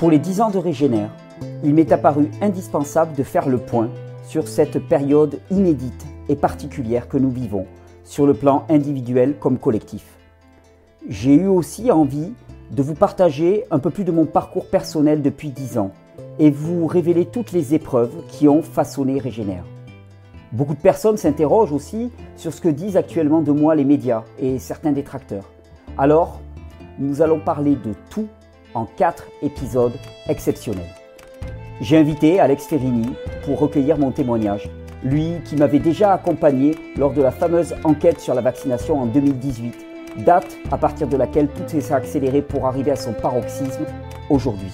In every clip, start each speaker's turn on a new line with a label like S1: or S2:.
S1: Pour les 10 ans de Régénère, il m'est apparu indispensable de faire le point sur cette période inédite et particulière que nous vivons, sur le plan individuel comme collectif. J'ai eu aussi envie de vous partager un peu plus de mon parcours personnel depuis 10 ans et vous révéler toutes les épreuves qui ont façonné Régénère. Beaucoup de personnes s'interrogent aussi sur ce que disent actuellement de moi les médias et certains détracteurs. Alors, nous allons parler de tout en quatre épisodes exceptionnels. J'ai invité Alex Ferrini pour recueillir mon témoignage, lui qui m'avait déjà accompagné lors de la fameuse enquête sur la vaccination en 2018, date à partir de laquelle tout s'est accéléré pour arriver à son paroxysme aujourd'hui.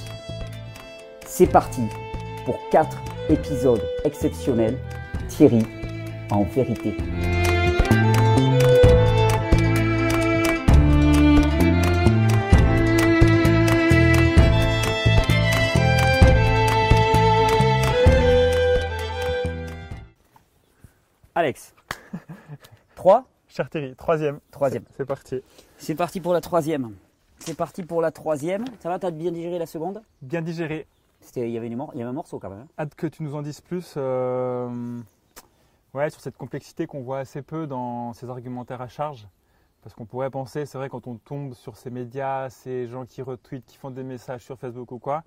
S1: C'est parti pour quatre épisodes exceptionnels Thierry en vérité. Alex. 3
S2: Cher Thierry, troisième.
S1: Troisième.
S2: C'est parti.
S1: C'est parti pour la troisième. C'est parti pour la troisième. Ça va, t'as bien digéré la seconde?
S2: Bien digéré.
S1: Il y, avait il y avait un morceau quand même. hein.
S2: Hâte que tu nous en dises plus euh, ouais, sur cette complexité qu'on voit assez peu dans ces argumentaires à charge. Parce qu'on pourrait penser, c'est vrai, quand on tombe sur ces médias, ces gens qui retweetent, qui font des messages sur Facebook ou quoi,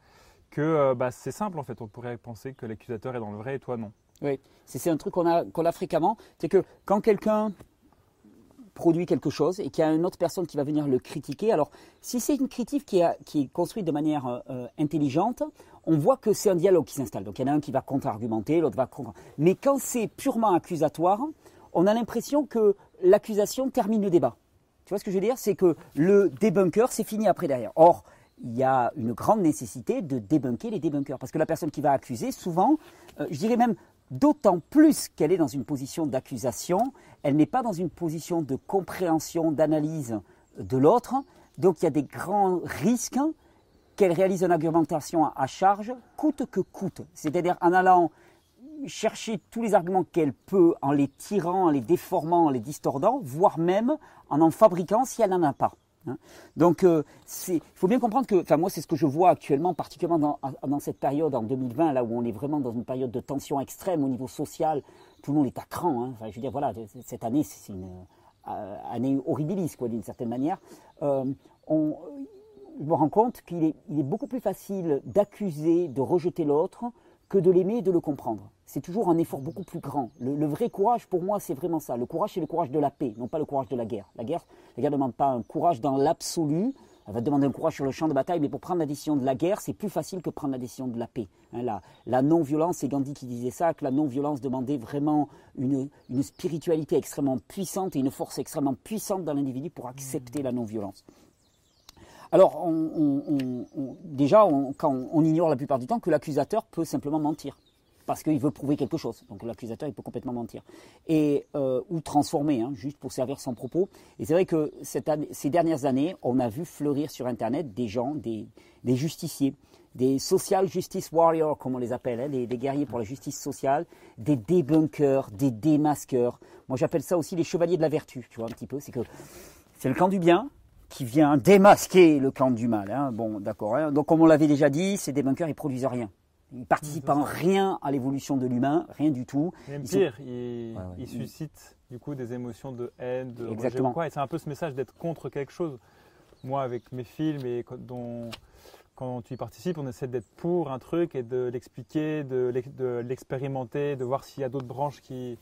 S2: que euh, bah, c'est simple en fait. On pourrait penser que l'accusateur est dans le vrai et toi non.
S1: Oui, c'est un truc qu'on a, a fréquemment. C'est que quand quelqu'un produit quelque chose et qu'il y a une autre personne qui va venir le critiquer, alors si c'est une critique qui est construite de manière euh, euh, intelligente, on voit que c'est un dialogue qui s'installe. Donc il y en a un qui va contre-argumenter, l'autre va contre. Mais quand c'est purement accusatoire, on a l'impression que l'accusation termine le débat. Tu vois ce que je veux dire? C'est que le débunker, c'est fini après derrière. Or, il y a une grande nécessité de débunker les débunkers. Parce que la personne qui va accuser, souvent, euh, je dirais même d'autant plus qu'elle est dans une position d'accusation, elle n'est pas dans une position de compréhension, d'analyse de l'autre. Donc il y a des grands risques qu'elle réalise une argumentation à- charge, coûte que coûte. C'est-à-dire en allant chercher tous les arguments qu'elle peut en les tirant, en les déformant, en les distordant, voire même en en fabriquant si elle n'en a pas. Hein. Donc, euh, il faut bien comprendre que, enfin moi, c'est ce que je vois actuellement, particulièrement dans, cette période en 2020, là où on est vraiment dans une période de tension extrême au niveau social. Tout le monde est à cran. hein. Enfin, je veux dire, voilà, cette année, c'est une euh, année horribilis, quoi, d'une certaine manière. Euh, on, je me rends compte qu'il est, il est beaucoup plus facile d'accuser, de rejeter l'autre, que de l'aimer et de le comprendre. C'est toujours un effort beaucoup plus grand. Le, vrai courage, pour moi, c'est vraiment ça. Le courage, c'est le courage de la paix, non pas le courage de la guerre. La guerre, la guerre ne demande pas un courage dans l'absolu. Elle va demander un courage sur le champ de bataille, mais pour prendre la décision de la guerre, c'est plus facile que prendre la décision de la paix. Hein, la non-violence, c'est Gandhi qui disait ça, que la non-violence demandait vraiment une spiritualité extrêmement puissante et une force extrêmement puissante dans l'individu pour accepter la non-violence. Alors, on- déjà, on, ignore la plupart du temps que l'accusateur peut simplement mentir. Parce qu'il veut prouver quelque chose. Donc l'accusateur, il peut complètement mentir. Et, euh, ou transformer, hein, juste pour servir son propos. Et c'est vrai que ces dernières années, on a vu fleurir sur Internet des gens, des, des justiciers, des social justice warriors, comme on les appelle, hein, des, des guerriers pour la justice sociale, des débunkers, des démasqueurs. Moi, j'appelle ça aussi les chevaliers de la vertu, tu vois, un petit peu. C'est que c'est le camp du bien qui vient démasquer le camp du mal. hein. Bon, d'accord. hein. Donc, comme on l'avait déjà dit, ces débunkers, ils produisent rien. Ils participent en rien à l'évolution de l'humain, rien du tout.
S2: Même
S1: Ils sont-
S2: pire, il,
S1: Ouais, ouais.
S2: il suscite du coup des émotions de haine, de
S1: Exactement.
S2: quoi. Et c'est un peu ce message d'être contre quelque chose. Moi, avec mes films et quand, dont- quand tu y participes, on essaie d'être pour un truc et de l'expliquer, de l'ex- de l'expérimenter, de voir s'il y a d'autres branches qui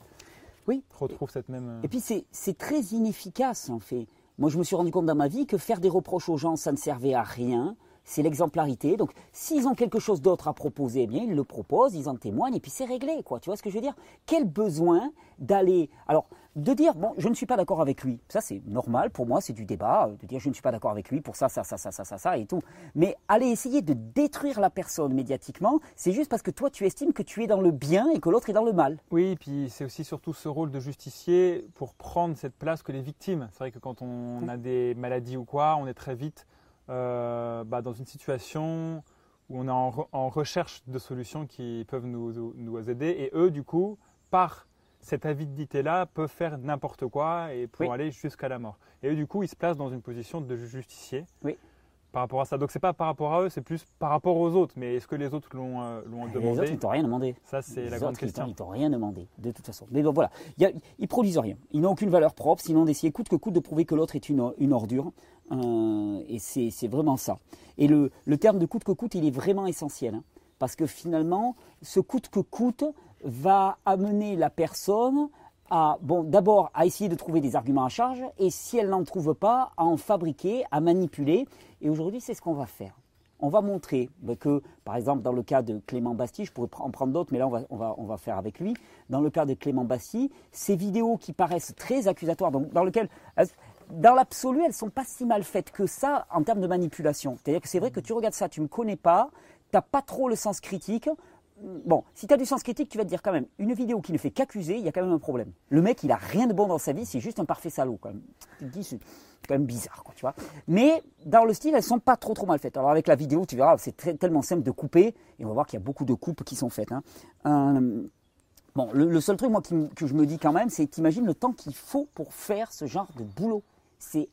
S1: Oui.
S2: retrouvent cette même.
S1: Et puis c'est très inefficace en fait. Moi je me suis rendu compte dans ma vie que faire des reproches aux gens ça ne servait à rien. C'est l'exemplarité. Donc s'ils ont quelque chose d'autre à proposer, eh bien ils le proposent, ils en témoignent et puis c'est réglé quoi. Tu vois ce que je veux dire? Quel besoin d'aller alors de dire bon je ne suis pas d'accord avec lui. Ça c'est normal pour moi c'est du débat euh, de dire je ne suis pas d'accord avec lui pour ça ça ça ça ça ça ça et tout. Mais aller essayer de détruire la personne médiatiquement, c'est juste parce que toi tu estimes que tu es dans le bien et que l'autre est dans le mal.
S2: Oui, et puis c'est aussi surtout ce rôle de justicier pour prendre cette place que les victimes. C'est vrai que quand on a des maladies ou quoi, on est très vite euh, bah, dans une situation où on est en, re- en recherche de solutions qui peuvent nous, aider. Et eux, du coup, par cette avidité-là, peuvent faire n'importe quoi et pour
S1: Oui.
S2: aller jusqu'à la mort. Et eux, du coup, ils se placent dans une position de justicier.
S1: Oui.
S2: par rapport à ça. Donc c'est pas par rapport à eux, c'est plus par rapport aux autres. Mais est-ce que les autres l'ont euh, demandé
S1: Les autres, ils t'ont rien demandé.
S2: Ça, c'est la grande
S1: autres, ils
S2: question.
S1: Ils t'ont rien demandé, de toute façon. Mais bon, voilà, Il y a- ils produisent rien. Ils n'ont aucune valeur propre, sinon d'essayer coûte que coûte de prouver que l'autre est une, une ordure. Euh, et c'est vraiment ça. Et le, terme de coûte que coûte, il est vraiment essentiel. hein. parce que finalement, ce coûte que coûte va amener la personne à, bon, d'abord à essayer de trouver des arguments à charge, et si elle n'en trouve pas, à en fabriquer, à manipuler. Et aujourd'hui, c'est ce qu'on va faire. On va montrer ben, que, par exemple, dans le cas de Clément Bastille, je pourrais en prendre d'autres, mais là, on va, on, va, on va faire avec lui. Dans le cas de Clément Bastille, ces vidéos qui paraissent très accusatoires, donc dans lequel, dans l'absolu, elles sont pas si mal faites que ça en termes de manipulation. C'est-à-dire que c'est vrai que tu regardes ça, tu me connais pas, tu n'as pas trop le sens critique. Bon, si tu as du sens critique, tu vas te dire quand même, une vidéo qui ne fait qu'accuser, il y a quand même un problème. Le mec, il a rien de bon dans sa vie, c'est juste un parfait salaud quand même. Tu te dis, c'est quand même bizarre, tu vois. Mais dans le style, elles sont pas trop trop mal faites. Alors avec la vidéo, tu verras, c'est tellement simple de couper, et on va voir qu'il y a beaucoup de coupes qui sont faites. hein. Euh, Bon, le, seul truc, moi, que je me dis quand même, c'est t'imagines le temps qu'il faut pour faire ce genre de boulot. C'est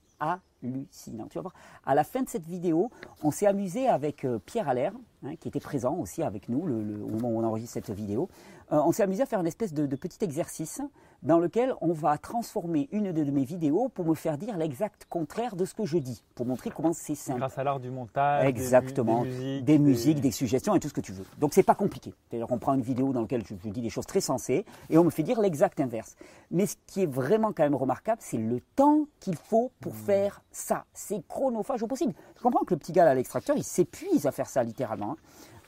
S1: hallucinant. Tu vas voir, à la fin de cette vidéo, on s'est amusé avec euh, Pierre Allaire, hein, qui était présent aussi avec nous le- le- au moment où on enregistre cette vidéo. Euh, on s'est amusé à faire une espèce de, de petit exercice dans lequel on va transformer une de mes vidéos pour me faire dire l'exact contraire de ce que je dis, pour montrer comment c'est simple.
S2: Grâce à l'art du montage, des mu-
S1: Exactement.
S2: des, musiques,
S1: des musiques, des suggestions et tout ce que tu veux. Donc c'est pas compliqué. C'est-à-dire qu'on prend une vidéo dans laquelle je, je dis des choses très sensées et on me fait dire l'exact inverse. Mais ce qui est vraiment quand même remarquable, c'est le temps qu'il faut pour
S2: Hmm.
S1: faire ça. C'est chronophage au possible. Je comprends que le petit gars à l'extracteur, il s'épuise à faire ça littéralement. hein.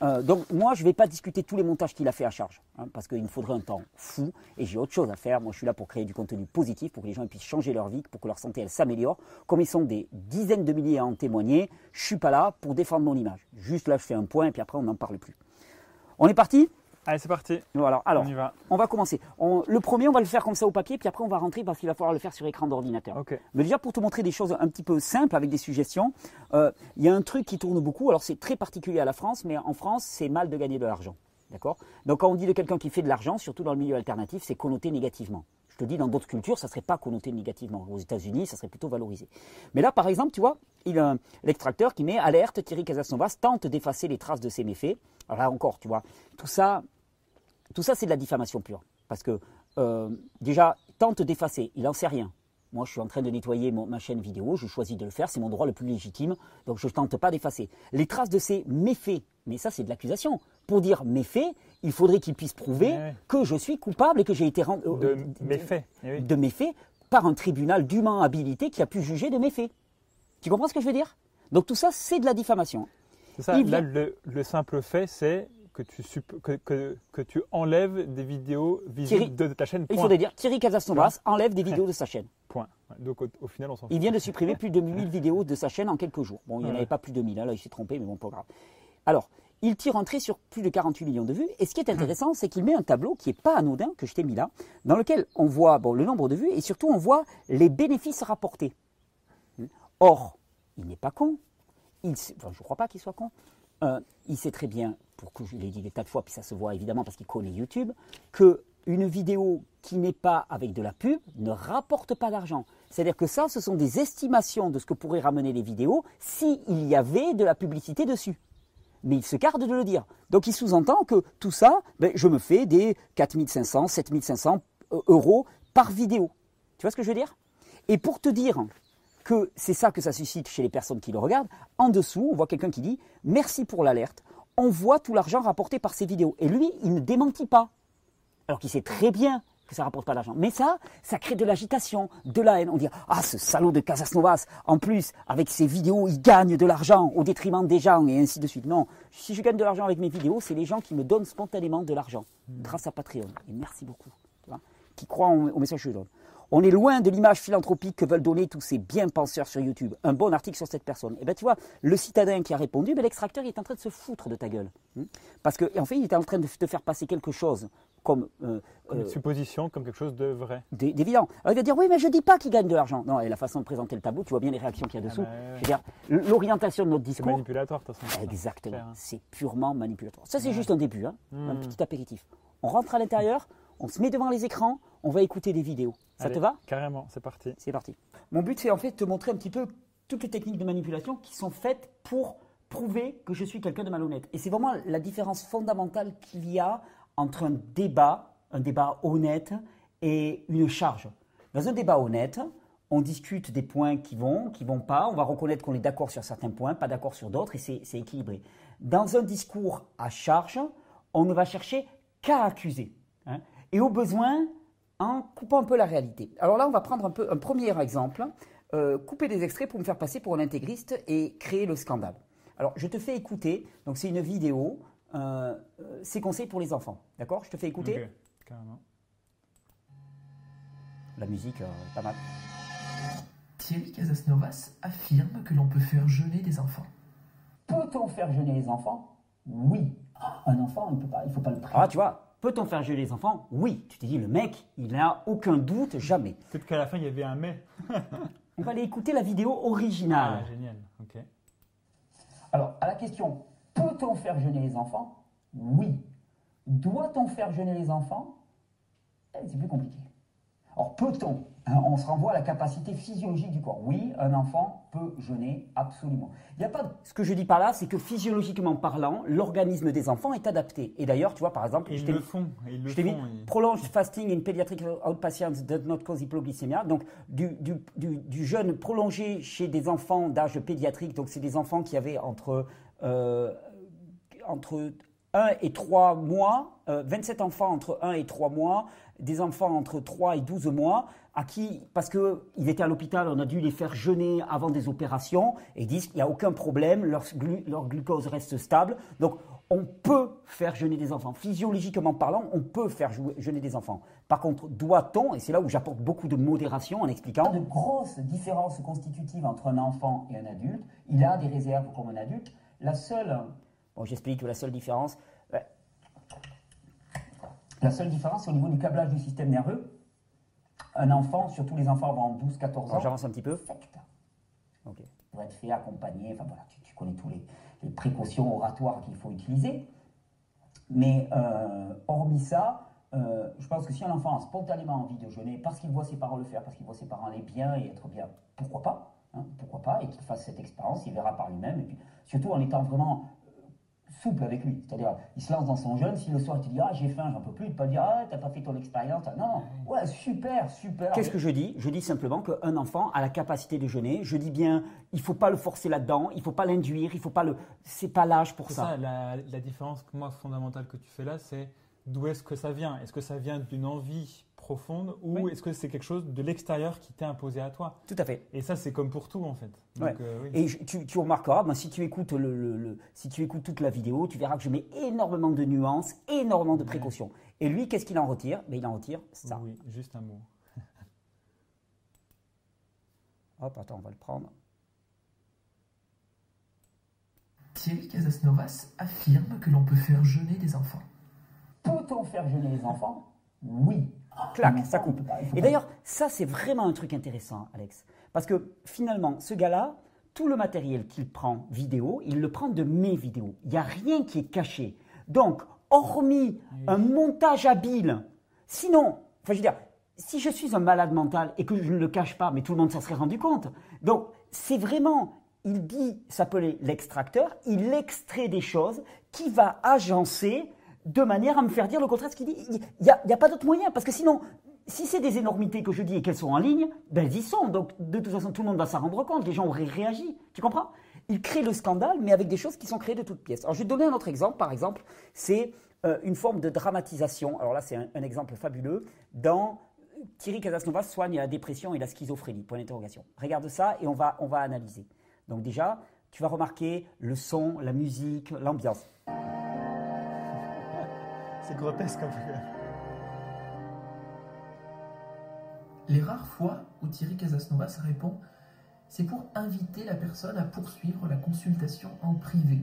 S1: Euh, donc moi, je ne vais pas discuter tous les montages qu'il a fait à charge, hein, parce qu'il me faudrait un temps fou, et j'ai autre chose à faire. Moi, je suis là pour créer du contenu positif, pour que les gens puissent changer leur vie, pour que leur santé s'améliore. Comme ils sont des dizaines de milliers à en témoigner, je suis pas là pour défendre mon image. Juste là, je fais un point, et puis après, on n'en parle plus. On est parti?
S2: Allez, c'est parti.
S1: Voilà. Alors,
S2: On y va.
S1: on va commencer. On- le premier, on va le faire comme ça au papier, puis après, on va rentrer parce qu'il va falloir le faire sur écran d'ordinateur. Mais déjà, pour te montrer des choses un petit peu simples avec des suggestions, euh, il y a un truc qui tourne beaucoup. Alors, c'est très particulier à la France, mais en France, c'est mal de gagner de l'argent. D'accord? Donc, quand on dit de quelqu'un qui fait de l'argent, surtout dans le milieu alternatif, c'est connoté négativement. Je te dis, dans d'autres cultures, ça ne serait pas connoté négativement. Aux États-Unis, ça serait plutôt valorisé. Mais là, par exemple, tu vois, il a un- l'extracteur qui met alerte, Thierry Casasnovas tente d'effacer les traces de ses méfaits. Alors là encore, tu vois, tout ça, tout ça, c'est de la diffamation pure. Parce que, euh, déjà, tente d'effacer, il n'en sait rien. Moi, je suis en train de nettoyer mon- ma chaîne vidéo, je choisis de le faire, c'est mon droit le plus légitime, donc je ne tente pas d'effacer. Les traces de ces méfaits, mais ça, c'est de l'accusation. Pour dire méfaits, il faudrait qu'il puisse prouver
S2: ouais.
S1: que je suis coupable et que j'ai été rendu.
S2: De méfaits. Eh oui.
S1: de méfaits par un tribunal dûment habilité qui a pu juger de méfaits. Tu comprends ce que je veux dire? Donc tout ça, c'est de la diffamation.
S2: C'est ça.
S1: Il
S2: Là,
S1: vient-
S2: le, le simple fait, c'est que tu, que, que, que tu enlèves des vidéos visibles de, de ta chaîne.
S1: Il faudrait dire Thierry Casasnovas enlève des vidéos de sa chaîne.
S2: Point. Donc au, au final, on s'en fout.
S1: Il vient de supprimer plus de 1000 vidéos de sa chaîne en quelques jours. Bon, il n'y en
S2: Ouais.
S1: avait pas plus de 1000, hein, là il s'est trompé, mais bon, pas grave. Alors, il tire un trait sur plus de 48 millions de vues. Et ce qui est intéressant, c'est qu'il met un tableau qui n'est pas anodin, que je t'ai mis là, dans lequel on voit bon, le nombre de vues et surtout on voit les bénéfices rapportés. Or, il n'est pas con. Il enfin, je ne crois pas qu'il soit con. Euh, il sait très bien, pour que je l'ai dit des tas de fois, puis ça se voit évidemment parce qu'il connaît YouTube, que une vidéo qui n'est pas avec de la pub ne rapporte pas d'argent. C'est-à-dire que ça, ce sont des estimations de ce que pourraient ramener les vidéos s'il y avait de la publicité dessus. Mais il se garde de le dire. Donc il sous-entend que tout ça, ben, je me fais des 4500, 7500 euh, euros par vidéo. Tu vois ce que je veux dire? Et pour te dire que c'est ça que ça suscite chez les personnes qui le regardent, en dessous, on voit quelqu'un qui dit Merci pour l'alerte. On voit tout l'argent rapporté par ces vidéos. Et lui, il ne démentit pas. Alors qu'il sait très bien que ça rapporte pas d'argent. Mais ça, ça crée de l'agitation, de la haine. On dit Ah, ce salaud de Casasnovas, en plus, avec ses vidéos, il gagne de l'argent au détriment des gens, et ainsi de suite. Non, si je gagne de l'argent avec mes vidéos, c'est les gens qui me donnent spontanément de l'argent, grâce à Patreon. Et merci beaucoup. qui croient au message que je donne. On est loin de l'image philanthropique que veulent donner tous ces bien-penseurs sur YouTube. Un bon article sur cette personne. Et ben tu vois, le citadin qui a répondu, ben, l'extracteur il est en train de se foutre de ta gueule. Hmm? Parce qu'en fait, il est en train de te faire passer quelque chose comme euh,
S2: Comme une
S1: euh,
S2: supposition, comme quelque chose de vrai.
S1: d'é- d'évident. Alors il va dire oui, mais je dis pas qu'il gagne de l'argent. Non, et la façon de présenter le tableau, tu vois bien les réactions qu'il y a dessous.
S2: bah ouais.
S1: Je veux dire, l'orientation de notre
S2: C'est
S1: discours,
S2: manipulatoire, de toute façon.
S1: Exactement.
S2: Hein.
S1: C'est purement manipulatoire. Ça, c'est
S2: Ouais.
S1: juste un début, hein, un
S2: Mhm.
S1: petit apéritif. On rentre à l'intérieur, on se met devant les écrans, on va écouter des vidéos. Ça
S2: Allez,
S1: te va?
S2: Carrément, c'est parti.
S1: C'est parti. Mon but, c'est en fait de te montrer un petit peu toutes les techniques de manipulation qui sont faites pour prouver que je suis quelqu'un de malhonnête. Et c'est vraiment la différence fondamentale qu'il y a entre un débat, un débat honnête, et une charge. Dans un débat honnête, on discute des points qui vont, qui vont pas, on va reconnaître qu'on est d'accord sur certains points, pas d'accord sur d'autres, et c'est équilibré. Dans un discours à charge, on ne va chercher qu'à accuser. Hein. Et au besoin, en coupant un peu la réalité. Alors là, on va prendre un, peu, un premier exemple, euh, couper des extraits pour me faire passer pour un intégriste et créer le scandale. Alors, je te fais écouter, donc c'est une vidéo, euh, euh, c'est conseils pour les enfants, d'accord? Je te fais écouter carrément. La musique, pas mal.
S3: Thierry Casasnovas affirme que l'on peut faire jeûner des enfants.
S1: Peut-on faire jeûner les enfants? Oui. Un enfant, il ne peut pas, il faut pas le priver. Ah, tu vois, peut-on faire jeûner les enfants Oui. Tu t'es dit, le mec, il n'a aucun doute, jamais.
S2: Peut-être qu'à la fin, il y avait un mais.
S1: On va aller écouter la vidéo originale.
S2: Ah, génial, ok.
S1: Alors, à la question, peut-on faire jeûner les enfants Oui. Doit-on faire jeûner les enfants eh, C'est plus compliqué. Alors, peut-on on se renvoie à la capacité physiologique du corps. Oui, un enfant peut jeûner, absolument. Il y a pas. Ce que je dis par là, c'est que physiologiquement parlant, l'organisme des enfants est adapté. Et d'ailleurs, tu vois, par exemple,
S2: ils je le font. Ils le
S1: font. Prolonge fasting in pediatric outpatients does not cause hypoglycémia. Donc, du, du, jeûne prolongé chez des enfants d'âge pédiatrique. Donc, c'est des enfants qui avaient entre euh, entre 1 et 3 mois, 27 euh, enfants entre 1 et 3 mois, des enfants entre 3 et 12 mois, à qui, parce qu'ils étaient à l'hôpital, on a dû les faire jeûner avant des opérations, et ils disent qu'il n'y a aucun problème, leur, leur, glucose reste stable. Donc, on peut faire jeûner des enfants. Physiologiquement parlant, on peut faire jeûner des enfants. Par contre, doit-on, et c'est là où j'apporte beaucoup de modération en expliquant, de grosses différences constitutives entre un enfant et un adulte. Il a des réserves comme un adulte. La seule, bon, j'explique que la seule différence, la seule différence, c'est au niveau du câblage du système nerveux. Un enfant, surtout les enfants avant 12-14 ans, j'avance un petit peu. Secte. Ok. Pour être fait, accompagner, enfin voilà, tu, connais tous les, précautions oratoires qu'il faut utiliser. Mais euh, hormis ça, euh, je pense que si un enfant a spontanément envie de jeûner parce qu'il voit ses parents le faire, parce qu'il voit ses parents aller bien et être bien, pourquoi pas hein, Pourquoi pas Et qu'il fasse cette expérience, il verra par lui-même. Et puis surtout en étant vraiment souple avec lui. C'est-à-dire, il se lance dans son jeûne, si le soir il te dit Ah, j'ai faim, j'en peux plus, il ne pas dire Ah, t'as pas fait ton expérience. Non, ouais, super, super. Qu'est-ce que je dis? Je dis simplement qu'un enfant a la capacité de jeûner. Je dis bien, il ne faut pas le forcer là-dedans, il ne faut pas l'induire, il faut pas le. C'est pas l'âge pour ça.
S2: ça la, la, différence, moi, fondamentale que tu fais là, c'est d'où est-ce que ça vient? Est-ce que ça vient d'une envie profonde ou est-ce que c'est quelque chose de l'extérieur qui t'est imposé à toi?
S1: Tout à fait.
S2: Et ça, c'est comme pour tout en fait.
S1: Euh, Et tu, tu, remarqueras, ben, si, tu écoutes le, si tu écoutes toute la vidéo, tu verras que je mets énormément de nuances, énormément de précautions. Et lui, qu'est-ce qu'il en retire? Ben, Il en retire ça.
S2: Oui, juste un mot.
S1: Hop, attends, on va le prendre.
S3: Thierry Casasnovas affirme que l'on peut faire jeûner des enfants.
S1: Peut-on faire jeûner les enfants? Oui. Clac, ça coupe. Et d'ailleurs, ça, c'est vraiment un truc intéressant, Alex. Parce que finalement, ce gars-là, tout le matériel qu'il prend vidéo, il le prend de mes vidéos. Il n'y a rien qui est caché. Donc, hormis un montage habile, sinon, enfin, je veux dire, si je suis un malade mental et que je ne le cache pas, mais tout le monde s'en serait rendu compte. Donc, c'est vraiment, il dit s'appeler l'extracteur, il extrait des choses qui va agencer de manière à me faire dire le contraire de ce qu'il dit. Il n'y a, a, pas d'autre moyen, parce que sinon, si c'est des énormités que je dis et qu'elles sont en ligne, ben elles y sont. Donc, de toute façon, tout le monde va s'en rendre compte. Les gens auraient réagi. Tu comprends? Il crée le scandale, mais avec des choses qui sont créées de toutes pièces. Alors, je vais te donner un autre exemple. Par exemple, c'est euh, une forme de dramatisation. Alors là, c'est un, exemple fabuleux. Dans Thierry Casasnova soigne la dépression et la schizophrénie. Point d'interrogation. Regarde ça et on va, on va analyser. Donc déjà, tu vas remarquer le son, la musique, l'ambiance.
S2: C'est grotesque un peu.
S3: Les rares fois où Thierry Casasnovas répond, c'est pour inviter la personne à poursuivre la consultation en privé.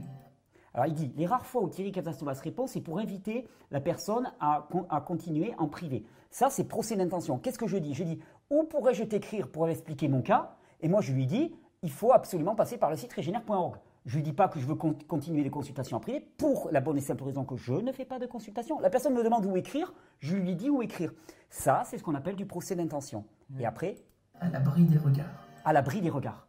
S1: Alors il dit, les rares fois où Thierry Casasnovas répond, c'est pour inviter la personne à, à continuer en privé. Ça, c'est procès d'intention. Qu'est-ce que je dis? Je dis, où pourrais-je t'écrire pour expliquer mon cas? Et moi, je lui dis, il faut absolument passer par le site régénère.org. Je ne dis pas que je veux continuer les consultations en privé pour la bonne et simple raison que je ne fais pas de consultation. La personne me demande où écrire, je lui dis où écrire. Ça, c'est ce qu'on appelle du procès d'intention. Et après
S3: À l'abri des regards.
S1: À l'abri des regards.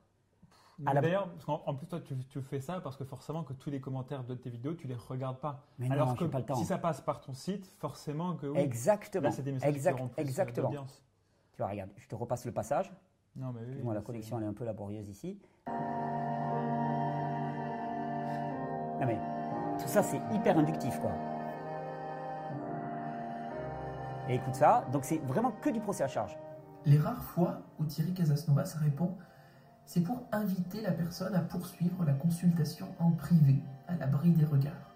S2: D'ailleurs, en plus, toi, tu, tu fais ça parce que forcément que tous les commentaires de tes vidéos, tu les regardes pas.
S1: Mais
S2: Alors
S1: non,
S2: que
S1: pas le temps.
S2: si ça passe par ton site, forcément que oui.
S1: Exactement.
S2: Là, c'est des messages
S1: Exact-
S2: qui euh,
S1: exactement. Tu vois, regarde, je te repasse le passage.
S2: Non, mais oui.
S1: Moi, la connexion, elle est un peu laborieuse ici. Non, mais tout ça, c'est hyper inductif, quoi. Et écoute ça, donc c'est vraiment que du procès à charge.
S3: Les rares fois où Thierry Casasnovas répond, c'est pour inviter la personne à poursuivre la consultation en privé, à l'abri des regards.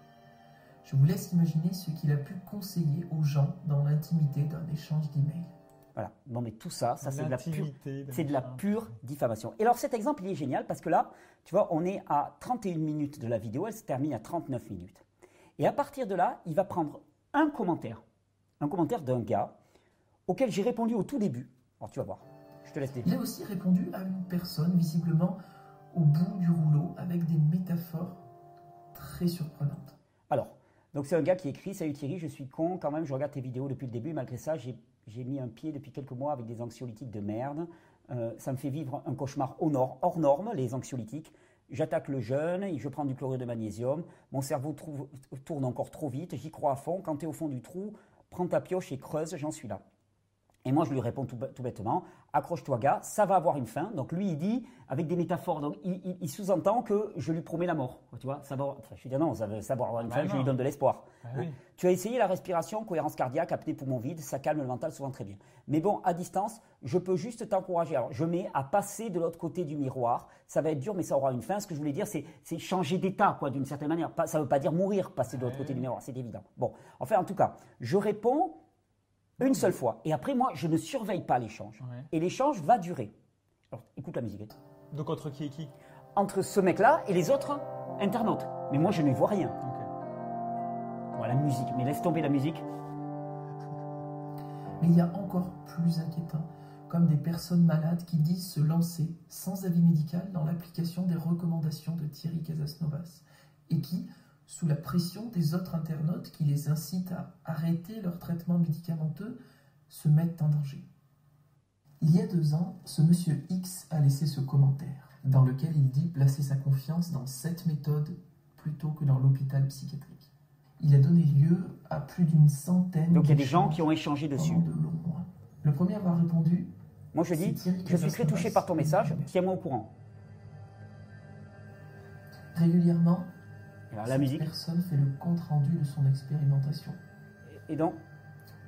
S3: Je vous laisse imaginer ce qu'il a pu conseiller aux gens dans l'intimité d'un échange d'emails.
S1: Voilà. Bon, mais tout ça, ça c'est de la pure,
S2: L'intimité d'un
S1: c'est de la
S2: machin.
S1: pure diffamation. Et alors cet exemple, il est génial parce que là, tu vois, on est à 31 minutes de la vidéo, elle se termine à 39 minutes. Et à partir de là, il va prendre un commentaire, un commentaire d'un gars auquel j'ai répondu au tout début. Alors tu vas voir, je te laisse
S3: Il
S1: débuter.
S3: a aussi répondu à une personne visiblement au bout du rouleau avec des métaphores très surprenantes.
S1: Alors, donc c'est un gars qui écrit Salut Thierry, je suis con, quand même, je regarde tes vidéos depuis le début. Malgré ça, j'ai j'ai mis un pied depuis quelques mois avec des anxiolytiques de merde. Euh, ça me fait vivre un cauchemar hors, nor- hors norme, les anxiolytiques. J'attaque le jeûne, je prends du chlorure de magnésium. Mon cerveau tourne encore trop vite, j'y crois à fond. Quand tu es au fond du trou, prends ta pioche et creuse, j'en suis là. Et moi, je lui réponds tout, bê- tout bêtement, accroche-toi gars, ça va avoir une fin. Donc lui, il dit, avec des métaphores, donc il, il- il sous-entend que je lui promets la mort. Tu vois, ça va, enfin, je lui dis non, ça va, ça va avoir une
S2: Bah
S1: fin, je lui donne de l'espoir.
S2: Oui.
S1: Tu as essayé la respiration, cohérence cardiaque, apnée poumon vide, ça calme le mental souvent très bien. Mais bon, à distance, je peux juste t'encourager. Alors, je mets à passer de l'autre côté du miroir. Ça va être dur, mais ça aura une fin. Ce que je voulais dire, c'est c'est changer d'état, quoi, d'une certaine manière. Pas- ça ne veut pas dire mourir, passer de l'autre côté du miroir, c'est évident. Bon, enfin, en tout cas, je réponds une seule fois. Et après, moi, je ne surveille pas l'échange.
S2: Ouais.
S1: Et l'échange va durer. Alors, écoute la musique.
S2: Donc entre qui et qui?
S1: Entre ce mec-là et les autres internautes. Mais moi, je ne vois rien. Voilà, la musique. Mais laisse tomber la musique.
S3: Mais il y a encore plus inquiétant, comme des personnes malades qui disent se lancer sans avis médical dans l'application des recommandations de Thierry Casasnovas et qui, sous la pression des autres internautes qui les incitent à arrêter leur traitement médicamenteux, se mettent en danger. Il y a deux ans, ce monsieur X a laissé ce commentaire, dans lequel il dit placer sa confiance dans cette méthode plutôt que dans l'hôpital psychiatrique. Il a donné lieu à plus d'une centaine
S1: Donc, il y a des gens qui ont échangé dessus.
S3: de. Le premier à avoir répondu,
S1: Moi, je dis, je suis très touché par ton message, tiens-moi au courant.
S3: régulièrement,
S1: Alors, la
S3: cette
S1: musique.
S3: personne fait le compte-rendu de son expérimentation.
S1: Et donc,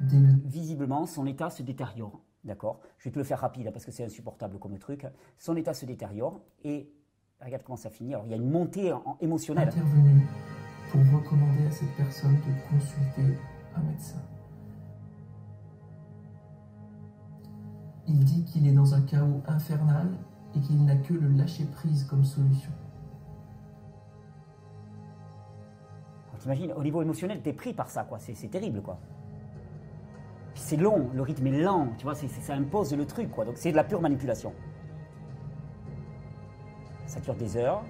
S1: visiblement, son état se détériore. D'accord Je vais te le faire rapide hein, parce que c'est insupportable comme truc. Son état se détériore et regarde comment ça finit. Alors, il y a une montée en- émotionnelle.
S3: intervenu pour recommander à cette personne de consulter un médecin. Il dit qu'il est dans un chaos infernal et qu'il n'a que le lâcher-prise comme solution.
S1: T'imagines, au niveau émotionnel, t'es pris par ça, quoi. C'est terrible, quoi. C'est long, le rythme est lent, tu vois, ça impose le truc, quoi. Donc c'est de la pure manipulation. Ça dure des heures.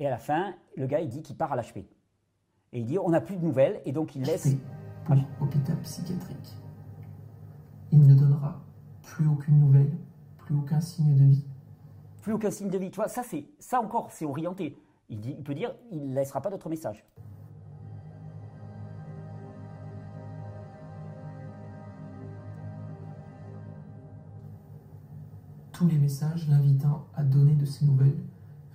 S1: Et à la fin, le gars, il dit qu'il part à l'HP. Et il dit, on n'a plus de nouvelles, et donc il laisse...
S3: Pour hôpital psychiatrique. Il ne donnera plus aucune nouvelle, plus aucun signe de vie.
S1: Plus aucun signe de vie. Tu vois, ça, c'est, ça encore, c'est orienté. Il, dit, il peut dire, il ne laissera pas d'autre message.
S3: Tous les messages l'invitant à donner de ses nouvelles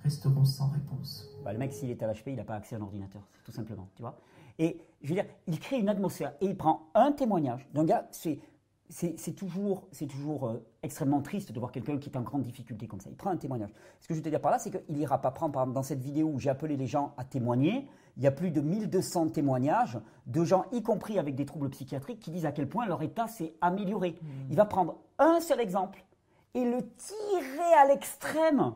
S3: resteront sans réponse.
S1: Bah, le mec, s'il est à l'HP, il n'a pas accès à un ordinateur, c'est tout simplement, tu vois. Et je veux dire, il crée une atmosphère et il prend un témoignage d'un gars, c'est, c'est, toujours, c'est toujours euh, extrêmement triste de voir quelqu'un qui est en grande difficulté comme ça. Il prend un témoignage. Ce que je veux te dire par là, c'est qu'il n'ira pas prendre, par exemple, dans cette vidéo où j'ai appelé les gens à témoigner, il y a plus de 1200 témoignages de gens, y compris avec des troubles psychiatriques, qui disent à quel point leur état s'est amélioré. Il va prendre un seul exemple et le tirer à l'extrême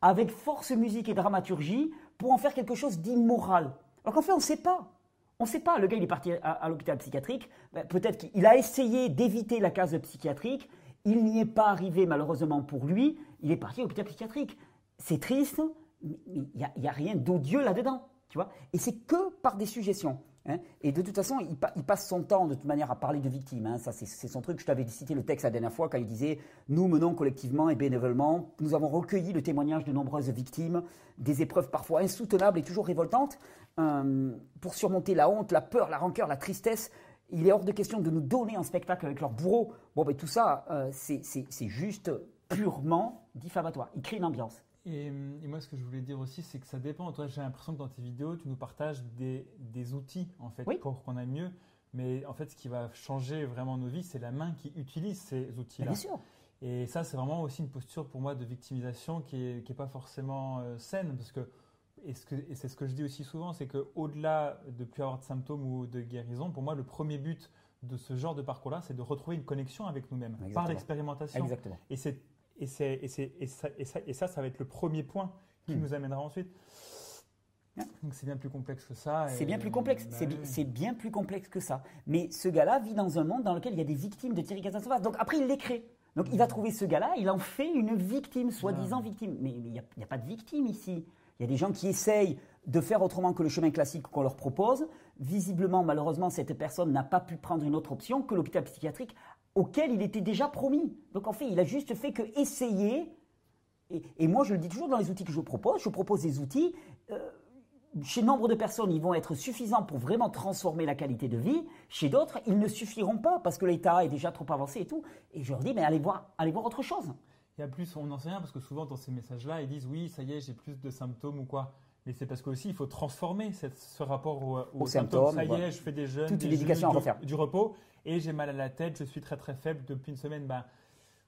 S1: avec force musique et dramaturgie pour en faire quelque chose d'immoral. Alors qu'en fait, on ne sait pas. On ne sait pas. Le gars, il est parti à, l'hôpital psychiatrique. Ben, Peut-être qu'il a essayé d'éviter la case psychiatrique. Il n'y est pas arrivé, malheureusement pour lui. Il est parti à l'hôpital psychiatrique. C'est triste, mais il n'y a rien d'odieux là-dedans. Tu vois Et c'est que par des suggestions. Hein. et de toute façon, il, passe son temps de toute manière à parler de victimes. Hein. Ça, c'est son truc. Je t'avais cité le texte la dernière fois quand il disait Nous menons collectivement et bénévolement, nous avons recueilli le témoignage de nombreuses victimes, des épreuves parfois insoutenables et toujours révoltantes, euh, pour surmonter la honte, la peur, la rancœur, la tristesse. Il est hors de question de nous donner un spectacle avec leur bourreau. Bon, ben tout ça, euh, c'est juste purement diffamatoire. Il crée une ambiance.
S2: Et, moi, ce que je voulais dire aussi, c'est que ça dépend. Toi, j'ai l'impression que dans tes vidéos, tu nous partages des, des outils, en fait, pour qu'on aille mieux. Mais en fait, ce qui va changer vraiment nos vies, c'est la main qui utilise ces outils-là.
S1: Bien sûr.
S2: Et ça, c'est vraiment aussi une posture pour moi de victimisation qui n'est qui est pas forcément euh, saine. Parce que, et, c'est ce que je dis aussi souvent, c'est qu'au-delà de plus avoir de symptômes ou de guérison, pour moi, le premier but de ce genre de parcours-là, c'est de retrouver une connexion avec nous-mêmes par l'expérimentation.
S1: Exactement.
S2: Et c'est et, c'est, et, c'est, et, ça, et, ça, va être le premier point qui hmm. nous amènera ensuite. Donc c'est bien plus complexe que ça.
S1: C'est bien plus complexe. Bah c'est, bien plus complexe que ça. Mais ce gars-là vit dans un monde dans lequel il y a des victimes de Thierry Casanova. Donc après, il les crée. Donc il va hmm. trouver ce gars-là, il en fait une victime, soi-disant victime. Mais il n'y a, a, pas de victime ici. Il y a des gens qui essayent de faire autrement que le chemin classique qu'on leur propose. Visiblement, malheureusement, cette personne n'a pas pu prendre une autre option que l'hôpital psychiatrique auquel il était déjà promis. Donc en fait, il a juste fait que essayer. Et, moi, je le dis toujours dans les outils que je propose, je propose des outils. Euh, chez nombre de personnes, ils vont être suffisants pour vraiment transformer la qualité de vie. Chez d'autres, ils ne suffiront pas parce que l'état est déjà trop avancé et tout. Et je leur dis, mais allez voir autre chose.
S2: Il y a plus, on n'en sait rien parce que souvent dans ces messages-là, ils disent oui, ça y est, j'ai plus de symptômes ou quoi. Mais c'est parce qu'aussi, il faut transformer ce rapport aux, symptômes. Ça y est, je fais des jeûnes,
S1: Toute des
S2: une
S1: à refaire.
S2: Du, repos, et j'ai mal à la tête, je suis très très faible depuis une semaine. Ben,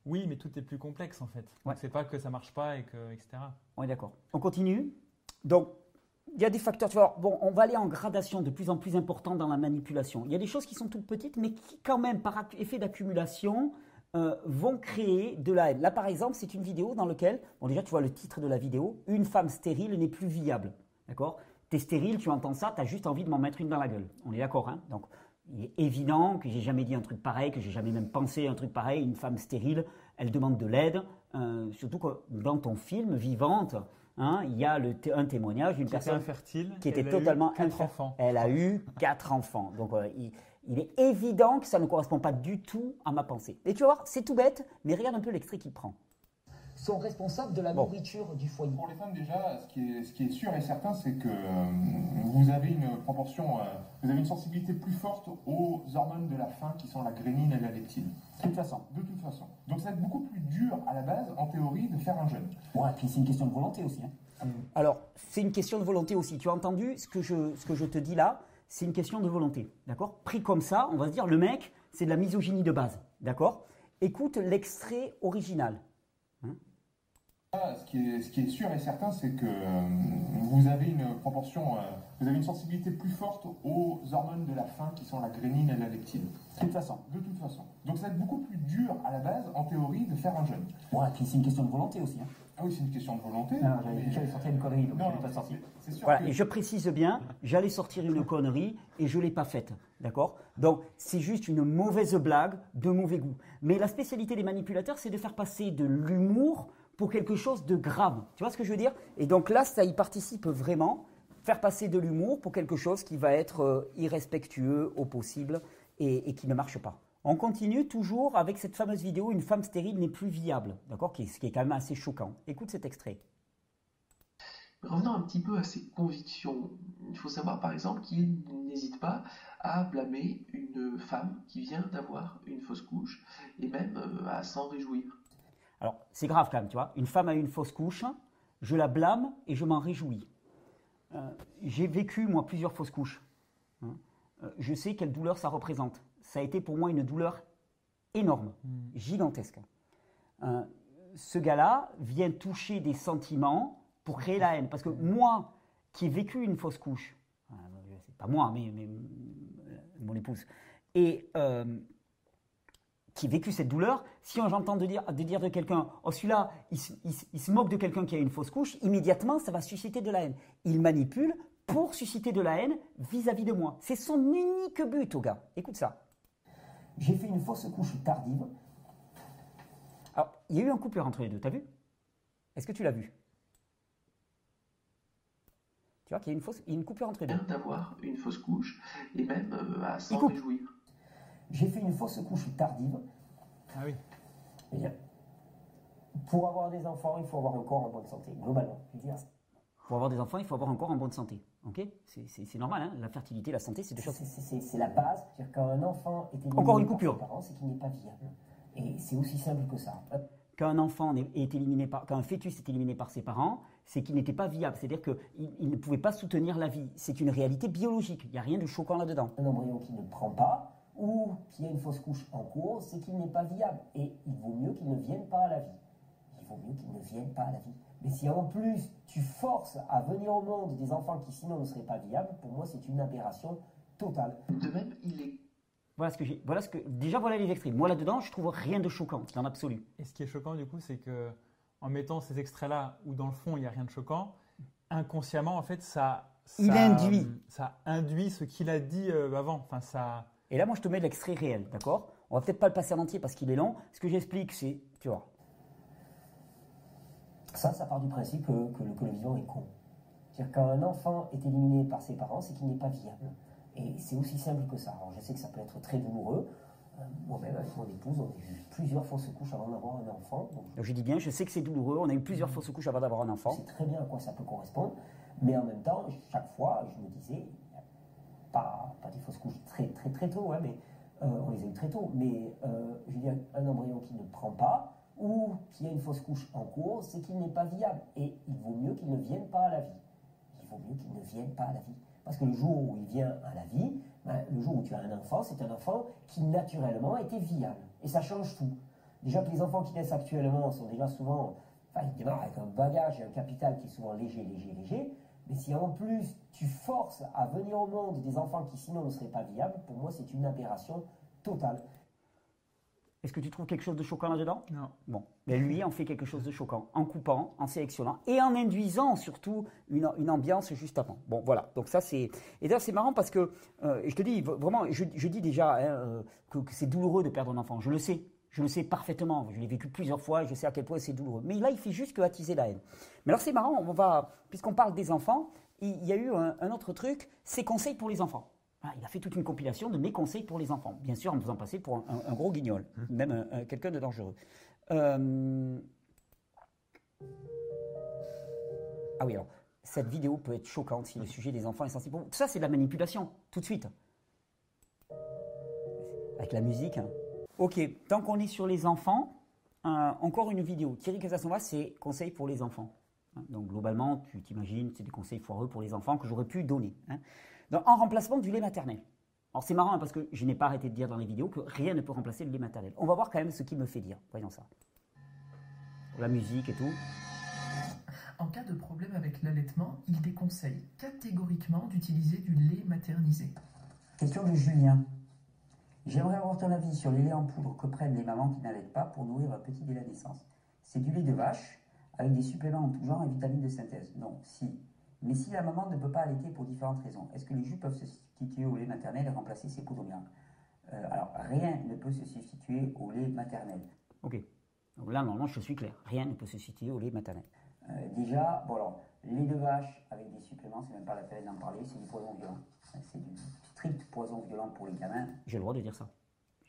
S2: oui, mais tout est plus complexe en fait. Ouais. C'est pas que ça marche pas et que etc.
S1: On est d'accord. On continue. Donc, il y a des facteurs. Tu vois, bon, on va aller en gradation de plus en plus important dans la manipulation. Il y a des choses qui sont toutes petites, mais qui quand même, par effet d'accumulation, euh, vont créer de la haine. Là, par exemple, c'est une vidéo dans laquelle, bon, déjà, tu vois le titre de la vidéo, Une femme stérile n'est plus viable. D'accord? T'es stérile, tu entends ça, tu as juste envie de m'en mettre une dans la gueule. On est d'accord, hein? Donc, il est évident que j'ai jamais dit un truc pareil, que j'ai jamais même pensé un truc pareil. Une femme stérile, elle demande de l'aide, euh, surtout que dans ton film, Vivante, hein, il y a le un témoignage d'une personne
S2: infertile,
S1: qui était totalement
S2: infertile.
S1: Elle a eu quatre enfants. Donc, euh, il, il est évident que ça ne correspond pas du tout à ma pensée. Et tu vas voir, c'est tout bête, mais regarde un peu l'extrait qu'il prend sont responsables de la nourriture du foyer.
S4: Pour les femmes déjà, ce qui est, ce qui est sûr et certain, c'est que euh, vous avez une proportion, euh, vous avez une sensibilité plus forte aux hormones de la faim qui sont la grénine et la leptine.
S1: De toute façon.
S4: De toute façon. Donc ça va être beaucoup plus dur à la base, en théorie, de faire un jeûne.
S1: Ouais, puis c'est une question de volonté aussi. Hein. Alors, c'est une question de volonté aussi. Tu as entendu ce que je, ce que je te dis là? C'est une question de volonté. D'accord? Pris comme ça, on va se dire, le mec, c'est de la misogynie de base. D'accord? Écoute l'extrait original.
S4: Hein? Ce, qui est, ce, qui est, sûr et certain, c'est que euh, vous avez une proportion, euh, vous avez une sensibilité plus forte aux hormones de la faim qui sont la grénine et la leptine.
S1: De toute façon.
S4: De toute façon. Donc ça va être beaucoup plus dur à la base, en théorie, de faire un jeûne.
S1: Ouais, puis c'est une question de volonté aussi. Hein.
S4: Ah oui, c'est une question de volonté.
S1: Non, j'allais sortir une connerie, donc non, je pas sorti. Voilà, et je précise bien, j'allais sortir une connerie et je ne l'ai pas faite. D'accord? Donc, c'est juste une mauvaise blague de mauvais goût. Mais la spécialité des manipulateurs, c'est de faire passer de l'humour pour quelque chose de grave. Tu vois ce que je veux dire? Et donc là, ça y participe vraiment. Faire passer de l'humour pour quelque chose qui va être euh, irrespectueux au possible et qui ne marche pas. On continue toujours avec cette fameuse vidéo Une femme stérile n'est plus viable, d'accord Ce qui est quand même assez choquant. Écoute cet extrait.
S5: Revenons un petit peu à ses convictions. Il faut savoir par exemple qu'il n'hésite pas à blâmer une femme qui vient d'avoir une fausse couche et même euh, à s'en réjouir.
S1: Alors c'est grave quand même, tu vois. Une femme a eu une fausse couche, je la blâme et je m'en réjouis. Euh, j'ai vécu moi plusieurs fausses couches. Hein. Euh, je sais quelle douleur ça représente ça a été pour moi une douleur énorme, hmm. gigantesque. Euh, ce gars-là vient toucher des sentiments pour créer la haine. Parce que moi, qui ai vécu une fausse couche, euh, c'est pas moi, mais, euh, mon épouse, et qui a vécu cette douleur, si j'entends de dire, de dire de quelqu'un, oh celui-là, il, se moque de quelqu'un qui a une fausse couche, immédiatement, ça va susciter de la haine. Il manipule pour susciter de la haine vis-à-vis -vis de moi. C'est son unique but, au gars. Écoute ça. J'ai fait une fausse couche tardive. Alors, il y a eu un coupure entre les deux, t'as vu? Est-ce que tu l'as vu? Tu vois qu'il y a une, fausse, une coupure entre deux.
S5: D'avoir une fausse couche et même euh, à s'en réjouir.
S6: J'ai fait une fausse couche tardive.
S2: Ah oui.
S6: Eh bien, pour avoir des enfants, il faut avoir un corps en bonne santé, globalement. Je veux dire,
S1: Pour avoir des enfants, il faut avoir un corps en bonne santé. C'est- normal, hein la fertilité, la santé, c'est deux choses.
S6: c'est la base. C'est-à-dire quand un enfant est éliminé
S1: Encore une
S6: par ses parents, c'est qu'il n'est pas viable. Et c'est aussi simple que ça.
S1: Qu'un enfant est est éliminé par, qu'un fœtus est éliminé par ses parents, c'est qu'il n'était pas viable. C'est-à-dire qu'il il ne pouvait pas soutenir la vie. C'est une réalité biologique. Il n'y a rien de choquant là-dedans.
S6: Un embryon qui ne prend pas ou qui a une fausse couche en cours, c'est qu'il n'est pas viable. Et il vaut mieux qu'il ne vienne pas à la vie. Il vaut mieux qu'il ne vienne pas à la vie. Mais si en plus tu forces à venir au monde des enfants qui sinon ne seraient pas viables, pour moi c'est une aberration totale.
S5: De même, il est
S1: Voilà ce que j'ai. Voilà ce que. Déjà, voilà les extraits. Moi, là-dedans, je trouve rien de choquant, dans l'absolu.
S2: Et ce qui est choquant du coup, c'est que en mettant ces extraits-là, où dans le fond il n'y a rien de choquant, inconsciemment en fait ça,
S1: Il
S2: ça,
S1: induit.
S2: ça induit ce qu'il a dit euh, avant. Enfin ça.
S1: Et là, moi, je te mets l'extrait réel, d'accord? On va peut-être pas le passer en entier parce qu'il est long. Ce que j'explique, c'est, tu vois,
S6: Ça, ça part du principe que, que le, que le vivant est con. C'est-à-dire quand un enfant est éliminé par ses parents, c'est qu'il n'est pas viable. Et c'est aussi simple que ça. Alors je sais que ça peut être très douloureux. Euh, Moi-même, avec mon épouse, on a eu plusieurs fausses couches avant d'avoir un enfant. Donc
S1: donc je dis bien, je sais que c'est douloureux. On a eu plusieurs fausses couches avant d'avoir un
S6: je
S1: enfant.
S6: sais très bien à quoi ça peut correspondre. Mais en même temps, chaque fois, je me disais, pas, pas des fausses couches très très très tôt, hein, mais euh, on les a eu très tôt. Mais euh, je veux dire, un embryon qui ne prend pas ou qui a une fausse couche en cours, c'est qu'il n'est pas viable. Et il vaut mieux qu'il ne vienne pas à la vie. Il vaut mieux qu'il ne vienne pas à la vie. Parce que le jour où il vient à la vie, ben, le jour où tu as un enfant, c'est un enfant qui naturellement été viable. Et ça change tout. Déjà que les enfants qui naissent actuellement sont déjà souvent, enfin ils démarrent avec un bagage et un capital qui est souvent léger, léger, léger. Mais si en plus tu forces à venir au monde des enfants qui sinon ne seraient pas viables, pour moi c'est une aberration totale.
S1: Est-ce que tu trouves quelque chose de choquant là-dedans?
S2: Non.
S1: Bon, mais lui en fait quelque chose de choquant, en coupant, en sélectionnant et en induisant surtout une, une ambiance juste avant. Bon, voilà. Donc ça c'est et d'ailleurs c'est marrant parce que euh, je te dis vraiment, je, je dis déjà hein, euh, que, que c'est douloureux de perdre un enfant. Je le sais, je le sais parfaitement. Je l'ai vécu plusieurs fois et je sais à quel point c'est douloureux. Mais là, il fait juste que attiser la haine. Mais alors c'est marrant, on va puisqu'on parle des enfants, il il y a eu un, un autre truc, c'est conseils pour les enfants. Il a fait toute une compilation de mes conseils pour les enfants. Bien sûr, en me faisant passer pour un, gros guignol, même un- un- quelqu'un de dangereux. Euh, Ah oui, alors, cette vidéo peut être choquante si le sujet des enfants est sensible. Bon, tout ça, c'est de la manipulation, tout de suite. Avec la musique. hein. Ok, tant qu'on est sur les enfants, euh, encore une vidéo. Thierry Casanova, c'est conseils pour les enfants. Hein, Donc globalement, tu t'imagines, c'est des conseils foireux pour les enfants que j'aurais pu donner. hein. Donc, en remplacement du lait maternel. Alors c'est marrant hein, parce que je n'ai pas arrêté de dire dans les vidéos que rien ne peut remplacer le lait maternel. On va voir quand même ce qui me fait dire. Voyons ça. La musique et tout.
S3: En cas de problème avec l'allaitement, il déconseille catégoriquement d'utiliser du lait maternisé.
S7: Question de Julien. J'aimerais avoir ton avis sur les laits en poudre que prennent les mamans qui n'allaitent pas pour nourrir leur petit dès la naissance. C'est du lait de vache avec des suppléments en tout genre et vitamines de synthèse. Non, si. Mais si la maman ne peut pas allaiter pour différentes raisons, est-ce que les jus peuvent se substituer au lait maternel et remplacer ces poudres Euh, Alors, rien ne peut se substituer au lait maternel.
S1: Ok. Donc là, normalement, je suis clair. Rien ne peut se situer au lait maternel.
S7: Euh, déjà, bon alors, lait de vache avec des suppléments, c'est même pas la peine d'en parler, c'est du poison violent. C'est du strict poison violent pour les gamins.
S1: J'ai le droit de dire ça.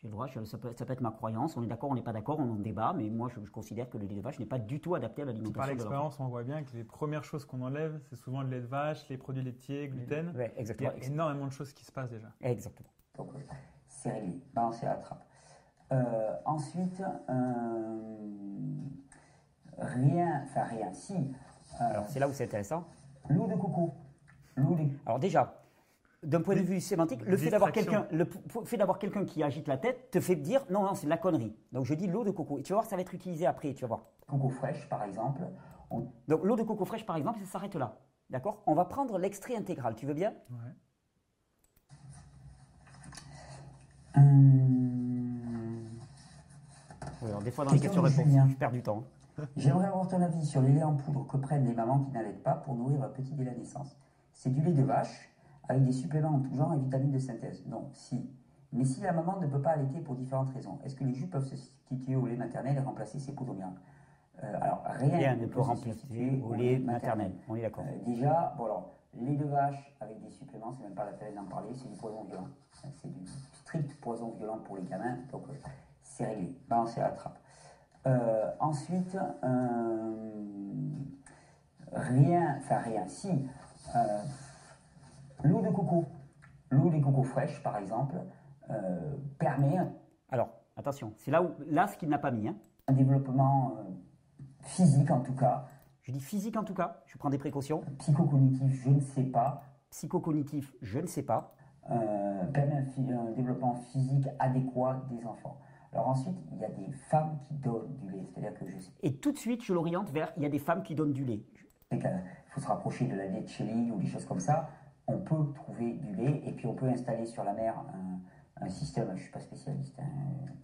S1: J'ai le droit, je- ça peut, ça peut être ma croyance, on est d'accord, on n'est pas d'accord, on en débat, mais moi je, je considère que le lait de vache n'est pas du tout adapté à
S2: Par
S1: l'alimentation l'enfant.
S2: l'expérience, on voit bien que les premières choses qu'on enlève, c'est souvent le lait de vache, les produits laitiers, gluten.
S1: Ouais,
S2: Il y
S1: exactement.
S2: a énormément de choses qui se passent déjà.
S1: Exactement.
S7: Donc, c'est réglé. Balancer à la trappe. Euh, ensuite, euh, rien, enfin rien, si. euh,
S1: Alors c'est là où c'est intéressant.
S7: l'eau de coco. L'eau de.
S1: Alors déjà, d'un point de vue sémantique, le fait d'avoir quelqu'un, le fait d'avoir quelqu'un qui agite la tête te fait dire non non c'est de la connerie. Donc je dis l'eau de coco. Et tu vas voir ça va être utilisé après, tu vas voir.
S7: Coco fraîche, par exemple. On-
S1: Donc l'eau de coco fraîche par exemple, ça s'arrête là. D'accord? On va prendre l'extrait intégral. Tu veux bien?
S2: Ouais.
S7: Hum,
S1: Oui, alors des fois dans les questions-réponses, je perds du temps.
S7: J'aimerais avoir ton avis sur les laits en poudre que prennent les mamans qui n'allaitent pas pour nourrir leur petit dès la naissance. C'est du lait de vache avec des suppléments en tout genre et vitamines de synthèse. Non, si. Mais si la maman ne peut pas allaiter pour différentes raisons, est-ce que les jus peuvent se substituer au lait maternel et remplacer ces poudres miracles Euh, Alors, rien,
S1: Rien ne peut
S7: se
S1: remplacer au lait maternel. On est d'accord.
S7: Euh, déjà, bon alors, Lait de vache avec des suppléments, c'est même pas la peine d'en parler, c'est du poison violent. C'est du strict poison violent pour les gamins, donc euh, c'est réglé. Balancez la trappe. Ensuite, euh, rien, enfin rien, si, euh, l'eau de coco, l'eau des cocos fraîches par exemple, euh, permet
S1: Alors, attention, c'est là où, là ce qu'il n'a pas mis. hein.
S7: un développement euh, physique en tout cas,
S1: Je dis physique en tout cas, je prends des précautions.
S7: psychocognitif, je ne sais pas,
S1: Psychocognitif, je ne sais pas.
S7: euh, permet un, développement physique adéquat des enfants. Alors ensuite, il y a des femmes qui donnent du lait, c'est-à-dire que je sais
S1: Et tout de suite, je l'oriente vers il y a des femmes qui donnent du lait.
S7: qu'il faut se rapprocher de la lait de Chélie ou des choses comme ça, on peut trouver du lait et puis on peut installer sur la mer un, un système, je ne suis pas spécialiste, hein,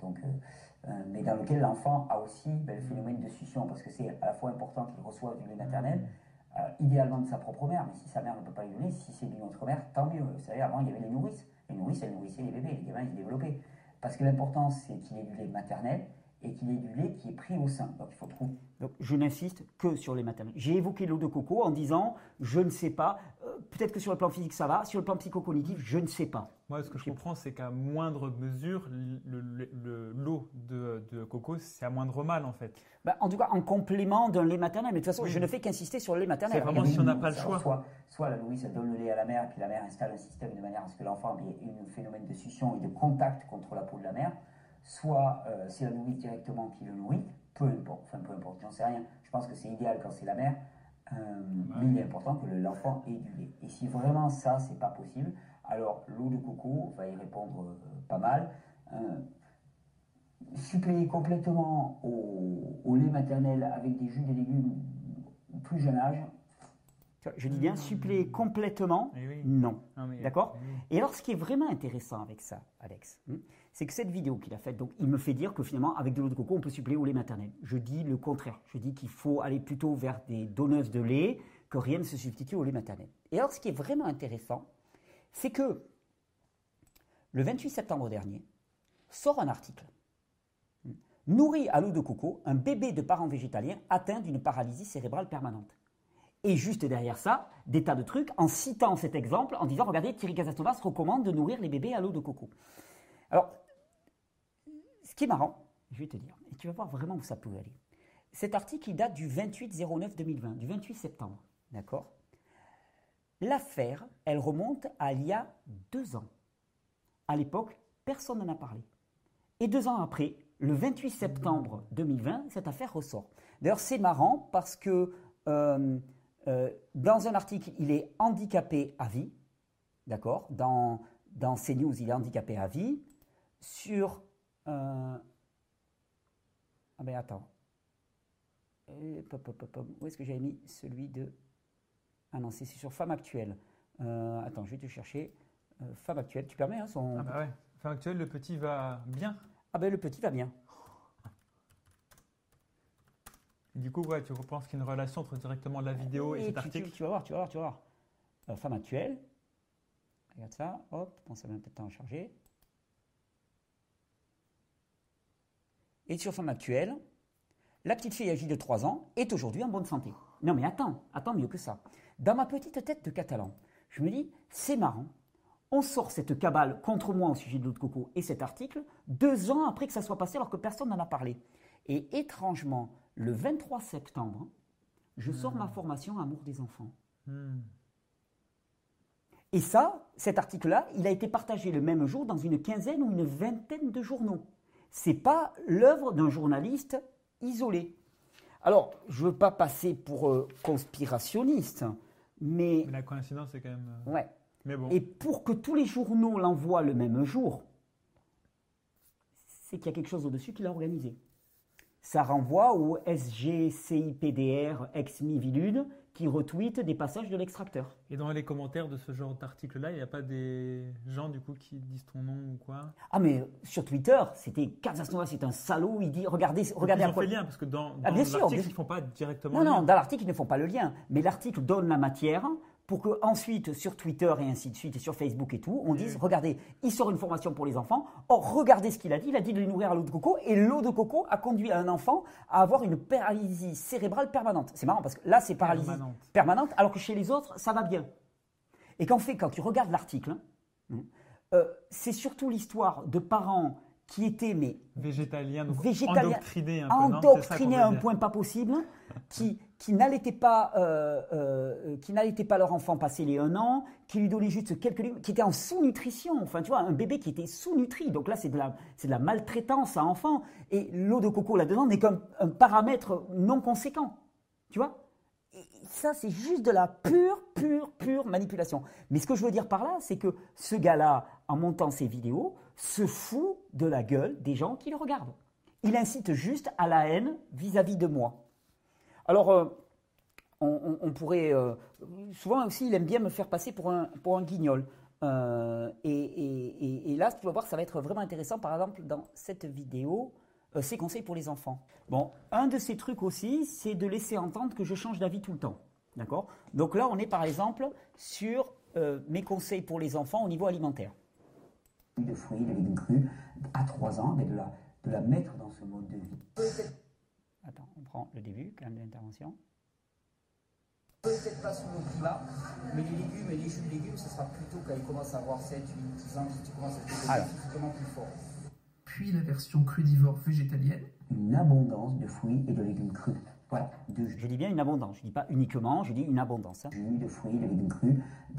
S7: donc, euh, euh, mais dans lequel l'enfant a aussi ben, le phénomène de succion, parce que c'est à la fois important qu'il reçoive du lait maternel, euh, idéalement de sa propre mère, mais si sa mère ne peut pas lui donner, si c'est d'une autre mère, tant mieux. Vous savez, avant il y avait les nourrices, les nourrices elles nourrissaient les bébés, les gamins ils se développaient. Parce que l'important c'est qu'il ait du lait maternel et qu'il ait du lait qui est pris au sein. Donc il faut trouver
S1: Donc, je n'insiste que sur les maternelles. J'ai évoqué l'eau de coco en disant je ne sais pas. Euh, Peut-être que sur le plan physique ça va, sur le plan psychocognitif, je ne sais pas.
S2: Moi, ce que je comprends, c'est qu'à moindre mesure, le- le- le- l'eau de, de coco, c'est à moindre mal, en fait.
S1: Bah, en tout cas, en complément d'un lait maternel. Mais de toute façon,
S2: Oui.
S1: je ne fais qu'insister sur le lait maternel.
S2: C'est vraiment si on n'a pas le choix.
S7: Soit, soit la nourrice donne le lait à la mère, et puis la mère installe un système de manière à ce que l'enfant ait un phénomène de succion et de contact contre la peau de la mère, soit euh, c'est la nourrice directement qui le nourrit, peu importe, enfin peu importe, j'en sais rien. Je pense que c'est idéal quand c'est la mère, euh, mais il est important que le- l'enfant ait du lait. Et si vraiment ça, c'est pas possible, alors l'eau de coco va y répondre euh, pas mal. Euh, suppléer complètement au, au lait maternel avec des jus de légumes au plus jeune âge,
S1: Je dis bien suppléer complètement.
S2: Eh oui.
S1: Non. D'accord?
S2: Oui.
S1: Et alors, ce qui est vraiment intéressant avec ça, Alex, hein, c'est que cette vidéo qu'il a faite, donc, il me fait dire que finalement, avec de l'eau de coco, on peut suppléer au lait maternel. Je dis le contraire. Je dis qu'il faut aller plutôt vers des donneuses de lait, que rien ne se substitue au lait maternel. Et alors, ce qui est vraiment intéressant, c'est que le 28 septembre dernier, sort un article. hein, Nourri à l'eau de coco, un bébé de parents végétaliens atteint d'une paralysie cérébrale permanente. Et juste derrière ça, des tas de trucs en citant cet exemple, en disant regardez, Thierry Casasnovas recommande de nourrir les bébés à l'eau de coco. Alors, ce qui est marrant, je vais te dire, et tu vas voir vraiment où ça peut aller. Cet article, il date du 28-09-2020, du 28 septembre. D'accord? L'affaire, elle remonte à il y a deux ans. À l'époque, personne n'en a parlé. Et deux ans après, le 28 septembre 2020, cette affaire ressort. D'ailleurs, c'est marrant parce que euh, euh, dans un article, il est handicapé à vie. D'accord? Dans, dans CNews, il est handicapé à vie. Sur. Euh, ah ben attends. Pop, pop, pop, pop. Où est-ce que j'avais mis celui de. Ah non, c'est sur Femme Actuelle. Euh, attends, je vais te chercher. Euh, Femme Actuelle, tu permets hein, son.
S2: Ah bah ouais. Enfin, actuel, le petit va bien.
S1: Ah ben le petit va bien.
S2: Du coup, ouais, tu penses qu'il y a une relation entre directement la vidéo et cet
S1: tu, tu-
S2: article
S1: tu vas voir, tu vas voir, tu vas voir. Euh, femme actuelle. Regarde ça, hop, bon, ça met un peu de temps à charger. Et sur femme actuelle, la petite fille âgée de 3 ans est aujourd'hui en bonne santé. Non mais attends, attends mieux que ça. Dans ma petite tête de catalan, je me dis, c'est marrant. On sort cette cabale contre moi au sujet de l'eau de coco et cet article deux ans après que ça soit passé alors que personne n'en a parlé. Et étrangement, le 23 septembre, je sors ma formation Amour des enfants.
S2: Hmm.
S1: Et ça, cet article-là, il a été partagé le même jour dans une quinzaine ou une vingtaine de journaux. C'est pas l'œuvre d'un journaliste isolé. Alors, je veux pas passer pour euh, conspirationniste, mais
S2: Mais la coïncidence, c'est quand même. euh,
S1: ouais.
S2: Mais bon.
S1: Et pour que tous les journaux l'envoient le même jour, c'est qu'il y a quelque chose au-dessus qui l'a organisé. Ça renvoie au SGCIPDR ex-Mivilude qui retweet des passages de l'extracteur.
S2: Et dans les commentaires de ce genre d'article-là, il n'y a pas des gens du coup qui disent ton nom ou quoi?
S1: Ah mais sur Twitter, c'était Casasnova, c'est un salaud, il dit regardez, regardez
S2: Ils
S1: à
S2: ont
S1: quoi...
S2: fait lien parce que dans, dans
S1: Ah,
S2: l'article, ils ne font pas directement.
S1: Non,
S2: le
S1: non,
S2: lien.
S1: dans l'article, ils ne font pas le lien. Mais l'article donne la matière pour que ensuite, sur Twitter et ainsi de suite, et sur Facebook et tout, on dise, regardez, il sort une formation pour les enfants. Or, regardez ce qu'il a dit. Il a dit de les nourrir à l'eau de coco. Et l'eau de coco a conduit un enfant à avoir une paralysie cérébrale permanente. C'est marrant parce que là, c'est paralysie
S2: Permanente.
S1: permanente, alors que chez les autres, ça va bien. Et qu'en fait, quand tu regardes l'article, hein, euh, c'est surtout l'histoire de parents qui étaient mais
S2: Végétalien, donc
S1: Végétalien,
S2: endoctriné un peu,
S1: endoctrinés à un point pas possible, qui, qui n'allaitaient pas, euh, euh, n'allaitaient pas leur enfant passer les un an, qui lui donnaient juste quelques qui étaient en sous-nutrition. Enfin, tu vois, un bébé qui était sous-nutri. Donc là, c'est de la, de la maltraitance à enfant. Et l'eau de coco là-dedans n'est qu'un un paramètre non conséquent. Tu vois? Et ça, c'est juste de la pure, pure, pure manipulation. Mais ce que je veux dire par là, c'est que ce gars-là, en montant ses vidéos, se fout de la gueule des gens qui le regardent. Il incite juste à la haine vis-à-vis de moi. Alors, euh, on, pourrait. euh, souvent aussi, il aime bien me faire passer pour un, guignol. Euh, et, là, tu vas voir, ça va être vraiment intéressant. Par exemple, dans cette vidéo, ces conseils pour les enfants. Bon, un de ces trucs aussi, c'est de laisser entendre que je change d'avis tout le temps. D'accord? Donc là, on est par exemple sur mes conseils pour les enfants au niveau alimentaire.
S7: de fruits, de légumes à 3 ans, de la, de la mettre dans ce mode de vie.
S1: Attends, on prend le début quand même de l'intervention.
S7: Peut-être pas sous le climat, mais les légumes et les jus de légumes, ce sera plutôt quand ils commencent à avoir 7, 8, 10 ans, que tu commences à
S1: Alors.
S7: physiquement plus fort.
S3: Puis la version crudivore végétalienne.
S7: Une abondance de fruits et de légumes crus. Voilà, de
S1: Je dis bien une abondance, je dis pas uniquement, je dis une abondance. hein.
S7: jus, de fruits, de légumes crus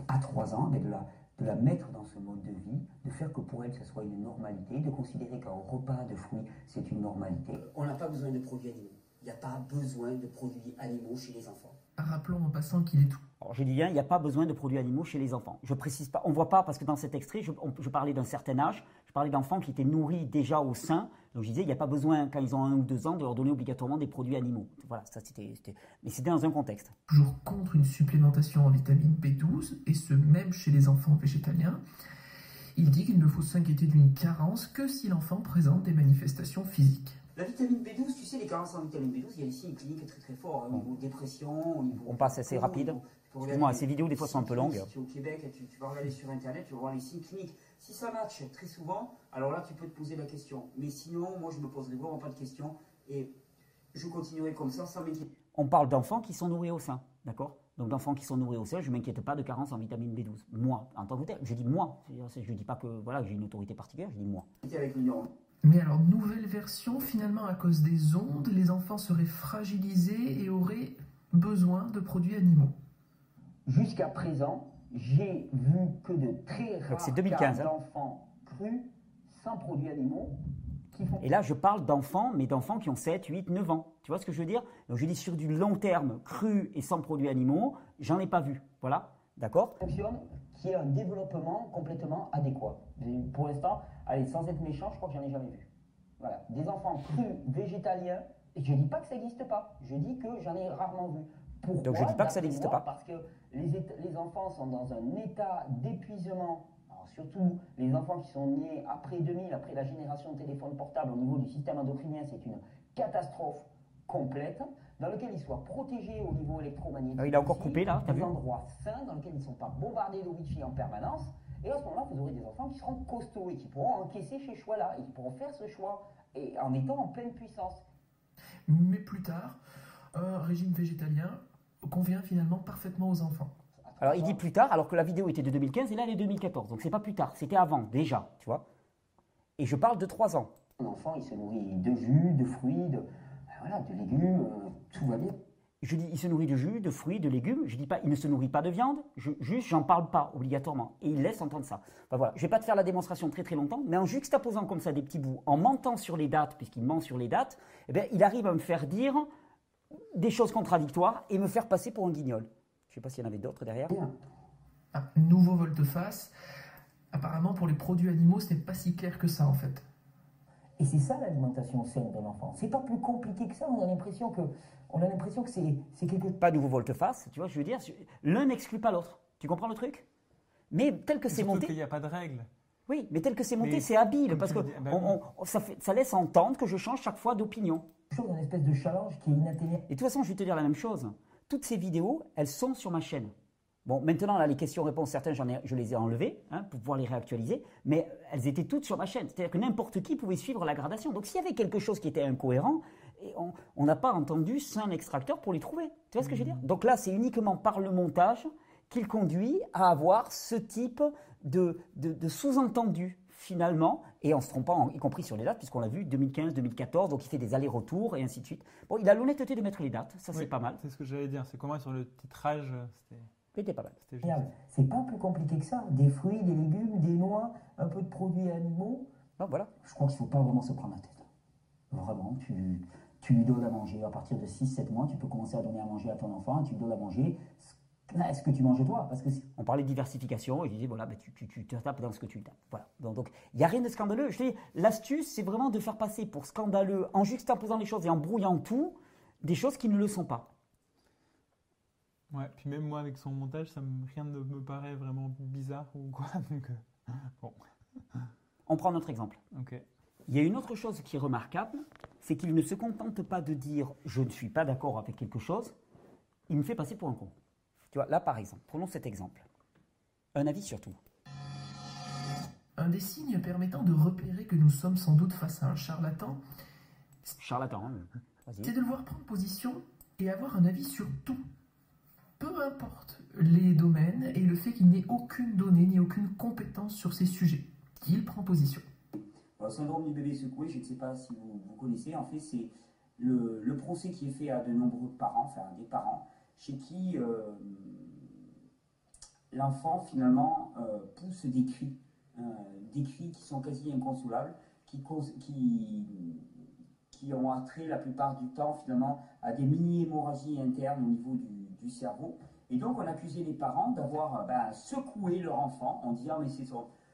S7: à 3 ans, mais de la, de la mettre dans ce mode de vie, de faire que pour elle, ce soit une normalité, de considérer qu'un repas de fruits, c'est une normalité.
S8: On n'a pas besoin de produits animaux. Il n'y a pas besoin de produits animaux chez les enfants.
S3: Rappelons en passant qu'il est tout.
S1: Alors, je dis bien, il n'y a pas besoin de produits animaux chez les enfants. Je précise pas, on voit pas parce que dans cet extrait, je, on- je parlais d'un certain âge, je parlais d'enfants qui étaient nourris déjà au sein. Donc je disais, il n'y a pas besoin, quand ils ont un ou deux ans, de leur donner obligatoirement des produits animaux. Voilà, ça c'était, c'était- mais c'était dans un contexte.
S3: Toujours contre une supplémentation en vitamine B12, et ce même chez les enfants végétaliens. Il dit qu'il ne faut s'inquiéter d'une carence que si l'enfant présente des manifestations physiques.
S8: La vitamine B12, tu sais, les carences en vitamine B12, il y a ici une clinique très très fort hein, au niveau dépression, au niveau.
S1: On passe assez rapide. Excuse-moi, ces vidéos, des fois, sont un peu longues.
S8: Si tu es au Québec, tu, tu vas regarder sur internet, tu vas voir les signes cliniques. Si ça match très souvent, alors là tu peux te poser la question. Mais sinon, moi je me poserai vraiment pas de questions et je continuerai comme ça sans m'inquiéter.
S1: On parle d'enfants qui sont nourris au sein, d'accord? Donc d'enfants qui sont nourris au sein, je ne m'inquiète pas de carence en vitamine B12. Moi, en tant que tel, je dis moi. Je ne dis pas que voilà, j'ai une autorité particulière, je dis moi.
S8: avec.
S3: Mais alors, nouvelle version, finalement, à cause des ondes, les enfants seraient fragilisés et auraient besoin de produits animaux.
S7: Jusqu'à présent, j'ai vu que de très rares
S1: c'est 2015,
S7: cas
S1: hein.
S7: d'enfants crus sans produits animaux qui font
S1: Et là, je parle d'enfants, mais d'enfants qui ont 7, 8, 9 ans. Tu vois ce que je veux dire? Donc je dis sur du long terme, cru et sans produits animaux, j'en ai pas vu. Voilà, d'accord?
S7: Fonctionne, qui est un développement complètement adéquat. Et Pour l'instant, allez, sans être méchant, je crois que j'en ai jamais vu. Voilà, des enfants crus végétaliens. Et je dis pas que ça n'existe pas. Je dis que j'en ai rarement vu. Pourquoi
S1: Donc je dis pas que ça n'existe pas.
S7: Parce que les, enfants sont dans un état d'épuisement. Surtout les enfants qui sont nés après 2000, après la génération de téléphones portables au niveau du système endocrinien, c'est une catastrophe complète dans lequel ils soient protégés au niveau électromagnétique.
S1: Ah, il a encore coupé, là,
S7: Des endroits sains dans lesquels ils ne sont pas bombardés de Wi-Fi en permanence. Et à ce moment-là, vous aurez des enfants qui seront costauds et qui pourront encaisser ces choix-là et qui pourront faire ce choix et en étant en pleine puissance.
S3: Mais plus tard, un régime végétalien convient finalement parfaitement aux enfants.
S1: Alors il dit plus tard, alors que la vidéo était de 2015 et là elle est 2014. Donc c'est pas plus tard, c'était avant déjà, tu vois. Et je parle de 3 ans.
S7: Un enfant, il se nourrit de jus, de fruits, de, ben voilà, de légumes, euh, tout va bien.
S1: Je dis, il se nourrit de jus, de fruits, de légumes. Je dis pas, il ne se nourrit pas de viande. Je, juste, j'en parle pas obligatoirement. Et il laisse entendre ça. Enfin, voilà. Je vais pas te faire la démonstration très très longtemps, mais en juxtaposant comme ça des petits bouts, en mentant sur les dates, puisqu'il ment sur les dates, eh bien, il arrive à me faire dire des choses contradictoires et me faire passer pour un guignol. Je sais pas s'il y en avait d'autres derrière.
S3: Un nouveau volte-face. Apparemment, pour les produits animaux, ce n'est pas si clair que ça en fait.
S6: Et c'est ça l'alimentation saine de l'enfant. C'est pas plus compliqué que ça. On a l'impression que, on a l'impression que c'est, quelque
S1: Pas nouveau volte-face, tu vois, je veux dire, l'un n'exclut pas l'autre. Tu comprends le truc? Mais tel que c'est monté.
S2: qu'il n'y a pas de règle.
S1: Oui, mais tel que c'est monté, c'est habile, parce que
S2: dis, ben
S1: on-
S2: oui.
S1: on- ça, fait- ça laisse entendre que je change chaque fois d'opinion.
S6: chose, une espèce de challenge qui est inatteignable.
S1: Et de toute façon, je vais te dire la même chose. Toutes ces vidéos, elles sont sur ma chaîne. Bon, maintenant, là, les questions-réponses, certaines, j'en ai, je les ai enlevées hein, pour pouvoir les réactualiser, mais elles étaient toutes sur ma chaîne. C'est-à-dire que n'importe qui pouvait suivre la gradation. Donc, s'il y avait quelque chose qui était incohérent, et on n'a pas entendu un extracteur pour les trouver. Tu vois ce que je veux dire? Donc là, c'est uniquement par le montage qu'il conduit à avoir ce type de, de, sous-entendu finalement, et en se trompant, y compris sur les dates, puisqu'on l'a vu, 2015, 2014, donc il fait des allers-retours et ainsi de suite. Bon, il a l'honnêteté de mettre les dates, ça c'est pas mal.
S2: C'est ce que j'allais dire, c'est comment sur le titrage,
S1: c'était pas mal.
S6: C'est pas plus compliqué que ça. Des fruits, des légumes, des noix, un peu de produits animaux.
S1: Non, voilà.
S6: Je crois qu'il ne faut pas vraiment se prendre la tête. Vraiment, tu, tu lui donnes à manger. À partir de 6-7 mois, tu peux commencer à donner à manger à ton enfant, tu lui donnes à manger est-ce que tu manges toi Parce que
S1: On parlait de diversification et je disais, voilà, ben, tu, tu, tu, te tapes dans ce que tu tapes. Voilà. Donc, il n'y a rien de scandaleux. Je l'astuce, c'est vraiment de faire passer pour scandaleux, en juxtaposant les choses et en brouillant tout, des choses qui ne le sont pas.
S2: Ouais, puis même moi, avec son montage, ça me, rien ne me paraît vraiment bizarre ou quoi. Donc, euh, bon.
S1: On prend notre exemple.
S2: Ok.
S1: Il y a une autre chose qui est remarquable, c'est qu'il ne se contente pas de dire je ne suis pas d'accord avec quelque chose, il me fait passer pour un con. Tu vois, là par exemple, prenons cet exemple. Un avis sur tout.
S3: Un des signes permettant de repérer que nous sommes sans doute face à un charlatan,
S1: charlatan,
S3: hein. c'est de le voir prendre position et avoir un avis sur tout. Peu importe les domaines et le fait qu'il n'ait aucune donnée ni aucune compétence sur ces sujets, qu'il prend position.
S8: Le syndrome du bébé secoué, je ne sais pas si vous, connaissez, en fait, c'est le, procès qui est fait à de nombreux parents, enfin des parents, chez qui euh, l'enfant finalement euh, pousse des cris, euh, des cris qui sont quasi inconsolables, qui, qui, qui ont attrait la plupart du temps finalement à des mini-hémorragies internes au niveau du, cerveau. Et donc on accusait les parents d'avoir ben, secoué leur enfant en disant mais ce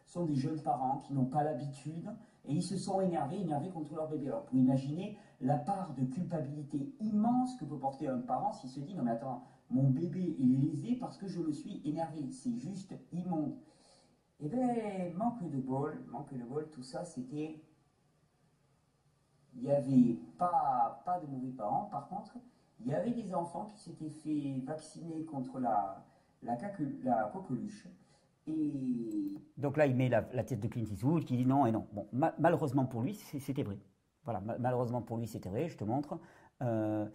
S8: sont des jeunes parents qui n'ont pas l'habitude et ils se sont énervés, énervés contre leur bébé. Alors, pour imaginer la part de culpabilité immense que peut porter un parent s'il se dit Non, mais attends, mon bébé est lésé parce que je me suis énervé. C'est juste immonde. Eh bien, manque de bol, manque de bol, tout ça, c'était. Il n'y avait pas, pas de mauvais parents. Par contre, il y avait des enfants qui s'étaient fait vacciner contre la, la, la coqueluche.
S1: Donc là, il met la, tête de Clint Eastwood qui dit non et non. Bon, malheureusement pour lui, c'était vrai. Voilà, malheureusement pour lui, c'était vrai, je te montre. Euh,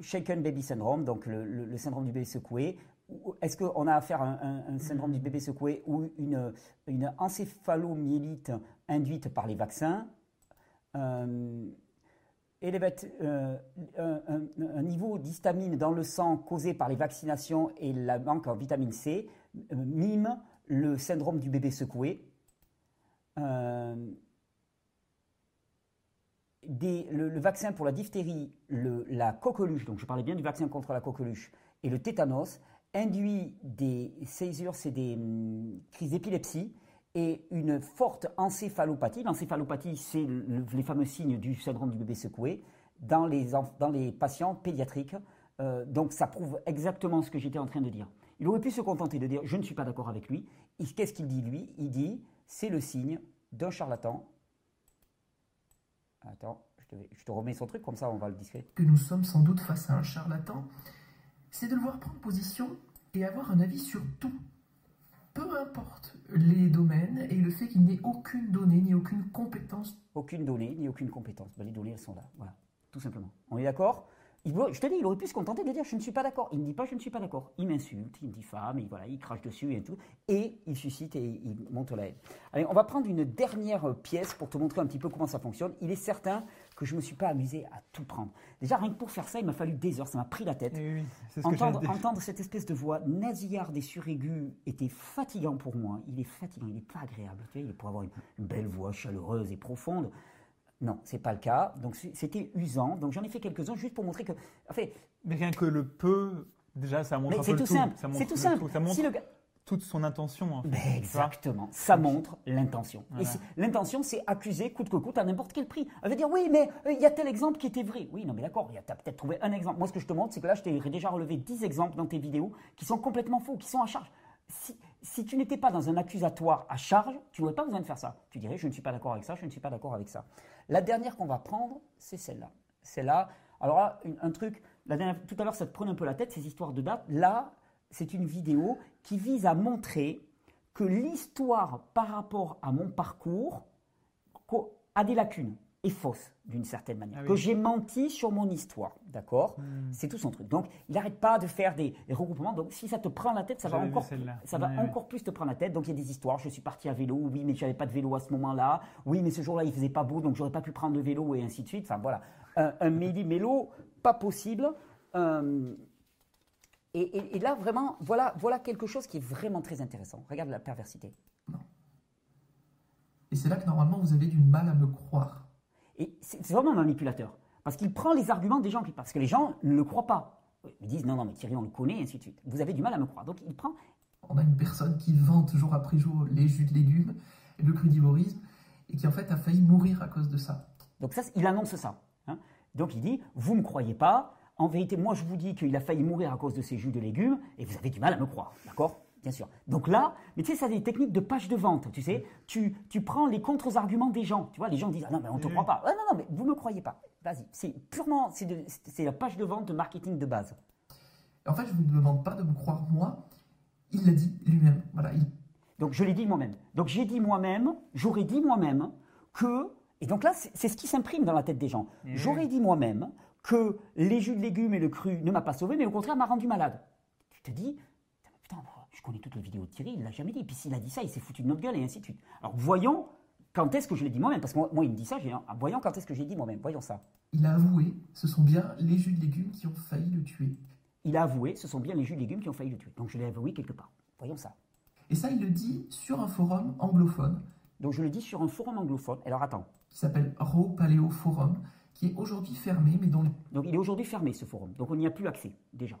S1: shaken Baby Syndrome, donc le, syndrome du bébé secoué. Est-ce qu'on a affaire à un, syndrome du bébé secoué ou une, une encéphalomyélite induite par les vaccins? Euh, euh un, niveau d'histamine dans le sang causé par les vaccinations et la manque en vitamine C euh, mime le syndrome du bébé secoué. Euh, le, vaccin pour la diphtérie, la coqueluche, donc je parlais bien du vaccin contre la coqueluche, et le tétanos, induit des césures, c'est des hum, crises d'épilepsie, et une forte encéphalopathie. L'encéphalopathie, c'est les fameux signes du syndrome du bébé secoué dans les, patients pédiatriques. Euh, donc ça prouve exactement ce que j'étais en train de dire. Il aurait pu se contenter de dire je ne suis pas d'accord avec lui. Qu'est-ce qu'il dit lui? Il dit c'est le signe d'un charlatan. Attends, je te, remets son truc, comme ça on va le discuter.
S3: Que nous sommes sans doute face à un charlatan, c'est de le voir prendre position et avoir un avis sur tout. Peu importe les domaines et le fait qu'il n'ait aucune donnée ni aucune compétence.
S1: Aucune donnée ni aucune compétence. Ben, les données, elles sont là. Voilà, tout simplement. On est d'accord? Je te dis, il aurait pu se contenter de dire je ne suis pas d'accord. Il ne dit pas je ne suis pas d'accord. Il m'insulte, il me dit femme, et voilà, il crache dessus et tout. Et il suscite et il montre la haine. Allez, on va prendre une dernière pièce pour te montrer un petit peu comment ça fonctionne. Il est certain que je ne me suis pas amusé à tout prendre. Déjà, rien que pour faire ça, il m'a fallu des heures, ça m'a pris la tête.
S2: Eh
S1: entendre, entendre cette espèce de voix nasillarde et suraiguë était fatigant pour moi. Il est fatigant, il n'est pas agréable. Tu sais, il pourrait avoir une belle voix chaleureuse et profonde. Non, c'est pas le cas. Donc c'était usant. Donc j'en ai fait quelques-uns juste pour montrer que. En fait,
S2: mais rien que le peu, déjà, ça montre un
S1: peu
S2: tout.
S1: Simple. C'est tout simple.
S2: Ça montre toute son intention.
S1: exactement. Ça montre l'intention. Et l'intention, c'est accuser coûte que coûte à n'importe quel prix. Elle veut dire oui, mais euh, il y a tel exemple qui était vrai. Oui, non, mais d'accord. Tu as peut-être trouvé un exemple. Moi, ce que je te montre, c'est que là, je t'ai déjà relevé 10 exemples dans tes vidéos qui sont complètement faux, qui sont à charge. Si, si tu n'étais pas dans un accusatoire à charge, tu n'aurais pas besoin de faire ça. Tu dirais, je ne suis pas d'accord avec ça, je ne suis pas d'accord avec ça. La dernière qu'on va prendre, c'est celle-là. Celle-là, alors là, un truc, tout à l'heure, ça te prenait un peu la tête, ces histoires de date. Là, c'est une vidéo qui vise à montrer que l'histoire par rapport à mon parcours a des lacunes. Est fausse d'une certaine manière,
S2: Ah oui.
S1: que j'ai menti sur mon histoire, d'accord?
S2: Hmm.
S1: C'est tout son truc. Donc, il n'arrête pas de faire des, des regroupements. Donc, si ça te prend la tête, ça va encore, ça va
S2: Ouais, ouais.
S1: encore plus te prendre la tête. Donc, il y a des histoires. Je suis parti à vélo. Oui, mais j'avais pas de vélo à ce moment-là. Oui, mais ce jour-là, il faisait pas beau, donc j'aurais pas pu prendre le vélo et ainsi de suite. Enfin, voilà. Un, un méli-mélo, pas possible. Euh, et, et- et là, vraiment, voilà, voilà quelque chose qui est vraiment très intéressant. Regarde la perversité.
S3: Et c'est là que normalement vous avez du mal à me croire.
S1: Et c'est vraiment un manipulateur. Parce qu'il prend les arguments des gens, parce que les gens ne le croient pas. Ils disent non, non, mais Thierry, on le connaît, et ainsi de suite. Vous avez du mal à me croire. Donc il prend.
S3: On a une personne qui vante jour après jour les jus de légumes, et le crudivorisme, et qui en fait a failli mourir à cause de ça.
S1: Donc ça, il annonce ça. hein. Donc il dit vous ne me croyez pas. En vérité, moi, je vous dis qu'il a failli mourir à cause de ces jus de légumes, et vous avez du mal à me croire. D'accord? Bien sûr. Donc là, mais tu sais, ça, c'est des techniques de page de vente. Tu sais, tu, tu prends les contre-arguments des gens. Tu vois, les gens disent ah non, mais on ne te
S2: Oui.
S1: croit pas. Ah, non, non, mais vous ne me croyez pas. Vas-y. C'est purement, c'est la page de vente de marketing de base.
S3: En fait, je ne vous demande pas de me croire moi, il l'a dit lui-même. Voilà, il
S1: Donc je l'ai dit moi-même. Donc j'ai dit moi-même, j'aurais dit moi-même que, et donc là c'est ce qui s'imprime dans la tête des gens,
S2: Eh
S1: j'aurais dit moi-même que les jus de légumes et le cru ne m'a pas sauvé, mais au contraire m'a rendu malade. Tu te dis, je connais toutes les vidéos de Thierry, il l'a jamais dit. Puis s'il a dit ça, il s'est foutu de notre gueule et ainsi de suite. Alors voyons quand est-ce que je l'ai dit moi-même, parce que moi, moi, il me dit ça, j'ai un- voyons quand est-ce que j'ai dit moi-même, voyons ça.
S3: il a avoué, ce sont bien les jus de légumes qui ont failli le tuer.
S1: Il a avoué, ce sont bien les jus de légumes qui ont failli le tuer. Donc je l'ai avoué quelque part. Voyons ça.
S3: Et ça, il le dit sur un forum anglophone
S1: Donc je le dis sur un forum anglophone. Alors attends.
S3: qui s'appelle Raw Paleo Forum, qui est aujourd'hui fermé, mais dont
S1: Donc il est aujourd'hui fermé ce forum. Donc on n'y a plus accès déjà.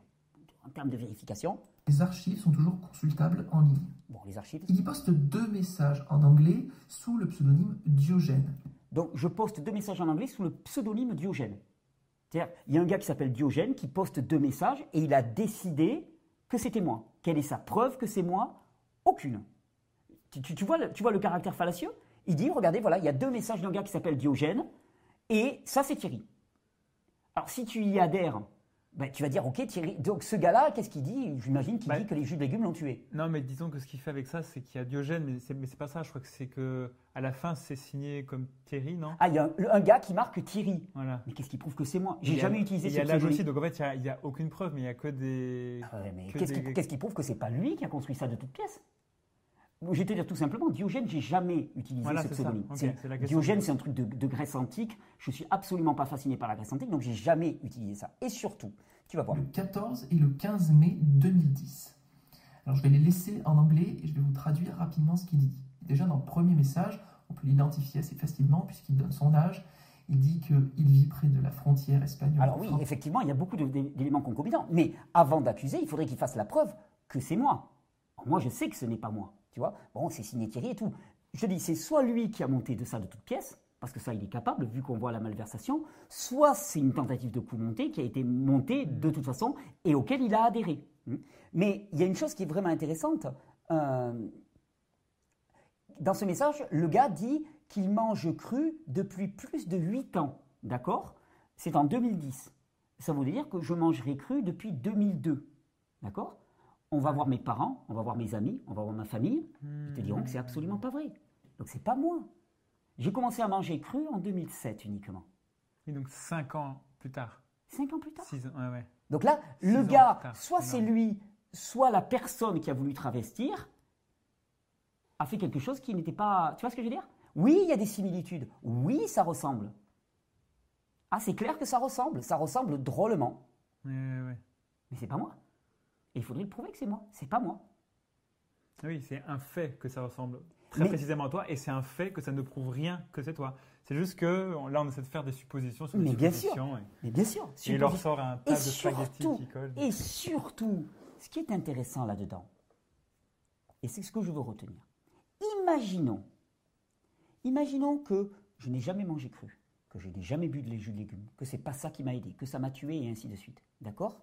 S1: En termes de vérification,
S3: les archives sont toujours consultables en ligne.
S1: bon les archives.
S3: Il y poste deux messages en anglais sous le pseudonyme Diogène.
S1: Donc je poste deux messages en anglais sous le pseudonyme Diogène. C'est-à-dire, il y a un gars qui s'appelle Diogène qui poste deux messages et il a décidé que c'était moi. Quelle est sa preuve que c'est moi? Aucune. Tu, tu- tu vois le, tu vois le caractère fallacieux? Il dit, regardez, voilà, il y a deux messages d'un gars qui s'appelle Diogène et ça c'est Thierry. Alors si tu y adhères, ben, tu vas dire, ok Thierry, donc ce gars-là, qu'est-ce qu'il dit? J'imagine qu'il
S2: Bah,
S1: dit que les jus de légumes l'ont tué.
S2: Non, mais disons que ce qu'il fait avec ça, c'est qu'il y a Diogène, mais c'est, mais c'est pas ça. Je crois que c'est que à la fin, c'est signé comme Thierry, non?
S1: Ah, il y a un, un gars qui marque Thierry.
S2: Voilà.
S1: Mais qu'est-ce qui prouve que c'est moi?
S2: Il
S1: J'ai
S2: y a-
S1: jamais utilisé
S2: il
S1: ce
S2: y a l'âge aussi, donc en fait, il y a- il n'y a, aucune preuve, mais il n'y a que des.
S1: Ah ouais, mais
S2: que
S1: qu'est-ce qui, qu'est-ce qui prouve que c'est pas lui qui a construit ça de toutes pièces? Je vais te dire tout simplement, Diogène, j'ai jamais utilisé
S2: Voilà,
S1: ce pseudonyme. Diogène, c'est un truc de, de Grèce antique. Je suis absolument pas fasciné par la Grèce antique, donc j'ai jamais utilisé ça. Et surtout, tu vas voir.
S3: le 14 et le 15 mai 2010. Alors je vais les laisser en anglais et je vais vous traduire rapidement ce qu'il dit. Déjà dans le premier message, on peut l'identifier assez facilement puisqu'il donne son âge. Il dit qu'il vit près de la frontière espagnole.
S1: Alors oui, effectivement, il y a beaucoup d'éléments concomitants. Mais avant d'accuser, il faudrait qu'il fasse la preuve que c'est moi. Alors, moi, je sais que ce n'est pas moi. Tu vois Bon, c'est signé Thierry et tout. Je dis, c'est soit lui qui a monté de ça de toutes pièces, parce que ça, il est capable, vu qu'on voit la malversation, soit c'est une tentative de coup monté qui a été montée de toute façon et auquel il a adhéré. Hmm. Mais il y a une chose qui est vraiment intéressante. euh, dans ce message, le gars dit qu'il mange cru depuis plus de 8 ans. D'accord? C'est en 2010. Ça veut dire que je mangerai cru depuis 2002. D'accord? On va voir mes parents, on va voir mes amis, on va voir ma famille. Ils te diront que c'est absolument pas vrai. Donc c'est pas moi. J'ai commencé à manger cru en 2007 uniquement.
S2: Et donc 5 ans plus tard.
S1: 5 ans plus tard.
S2: 6 ans, ouais, ouais.
S1: Donc là,
S2: Six
S1: le gars,
S2: tard,
S1: soit
S2: c'est
S1: lui, soit la personne qui a voulu travestir, a fait quelque chose qui n'était pas. Tu vois ce que je veux dire? Oui, il y a des similitudes. Oui, ça ressemble. Ah, c'est clair que ça ressemble. Ça ressemble drôlement.
S2: Ouais.
S1: Mais c'est pas moi. Et il faudrait le prouver que c'est moi. C'est pas moi.
S2: Oui, c'est un fait que ça ressemble très
S1: Mais-
S2: précisément à toi, et c'est un fait que ça ne prouve rien que c'est toi. C'est juste que là, on essaie de faire des suppositions sur des
S1: Mais bien sûr.
S2: suppositions, et-
S1: Mais bien sûr.
S2: Et il leur sort un
S1: Et
S2: tas de spaghettis qui collent.
S1: et surtout, ce qui est intéressant là-dedans, et c'est ce que je veux retenir, imaginons, imaginons que je n'ai jamais mangé cru, que je n'ai jamais bu de jus de légumes, que c'est pas ça qui m'a aidé, que ça m'a tué et ainsi de suite. D'accord?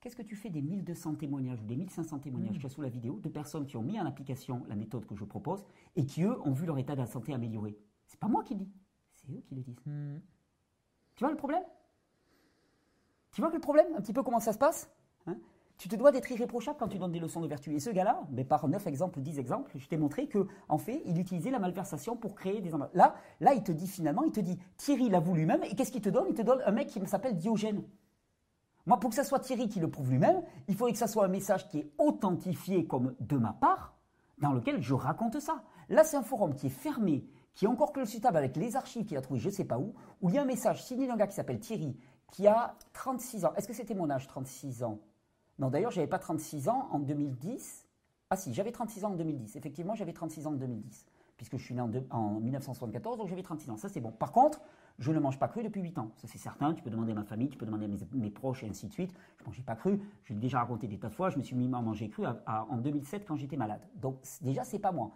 S1: Qu'est-ce que tu fais des 1200 témoignages ou des 1500 témoignages qu'il y a sous la vidéo de personnes qui ont mis en application la méthode que je propose et qui, eux, ont vu leur état de la santé amélioré? C'est pas moi qui le dis, c'est eux qui le disent.
S2: Hmm.
S1: Tu vois le problème? Tu vois le problème Un petit peu comment ça se passe Hein? Tu te dois d'être irréprochable quand tu donnes des leçons de vertu. Et ce gars-là, mais par 9 exemples, 10 exemples, je t'ai montré que en fait, il utilisait la malversation pour créer des Là, là, il te dit finalement, il te dit Thierry l'a voulu lui-même, et qu'est-ce qu'il te donne? Il te donne un mec qui s'appelle Diogène. Moi, pour que ce soit Thierry qui le prouve lui-même, il faudrait que ça soit un message qui est authentifié comme de ma part, dans lequel je raconte ça. Là, c'est un forum qui est fermé, qui est encore consultable avec les archives qu'il a trouvées je ne sais pas où, où il y a un message signé d'un gars qui s'appelle Thierry, qui a 36 ans. Est-ce que c'était mon âge, 36 ans? Non, d'ailleurs, je n'avais pas 36 ans en 2010. Ah si, j'avais 36 ans en 2010. Effectivement, j'avais 36 ans en 2010, puisque je suis né en, en 1974, donc j'avais 36 ans. Ça, c'est bon. Par contre, je ne mange pas cru depuis 8 ans. Ça, c'est certain. Tu peux demander à ma famille, tu peux demander à mes, proches, et ainsi de suite. Je ne mangeais pas cru. Je l'ai déjà raconté des tas de fois. Je me suis mis à manger cru en 2007 quand j'étais malade. Donc, déjà, c'est pas moi.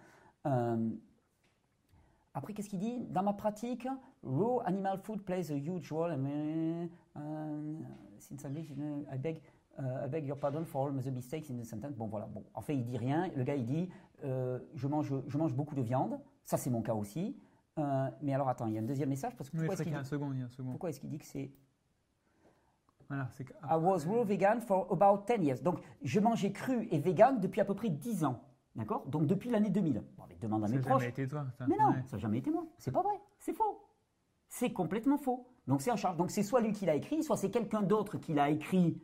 S1: Euh, après, qu'est-ce qu'il dit? Dans ma pratique, raw animal food plays a huge role. Uh, since I beg, uh, I beg your pardon for all the mistakes in the sentence. Bon, voilà. Bon, en fait, il dit rien. Le gars, il dit euh, je, mange, je mange beaucoup de viande. Ça, c'est mon cas aussi. Euh, mais alors, attends, il y a un deuxième message. Parce que
S2: pourquoi est-ce qu'il.
S1: Pourquoi est-ce qu'il dit que c'est.
S2: Voilà, c'est
S1: I was raw vegan for about 10 years. Donc, je mangeais cru et vegan depuis à peu près 10 ans. D'accord? Donc, depuis l'année 2000. Bon, mais demande à mes proches.
S2: Ça n'a jamais été toi. Ça.
S1: Mais non, ça n'a jamais été moi. C'est pas vrai. C'est faux. C'est complètement faux. Donc, c'est un charge. Donc, c'est soit lui qui l'a écrit, soit c'est quelqu'un d'autre qui l'a écrit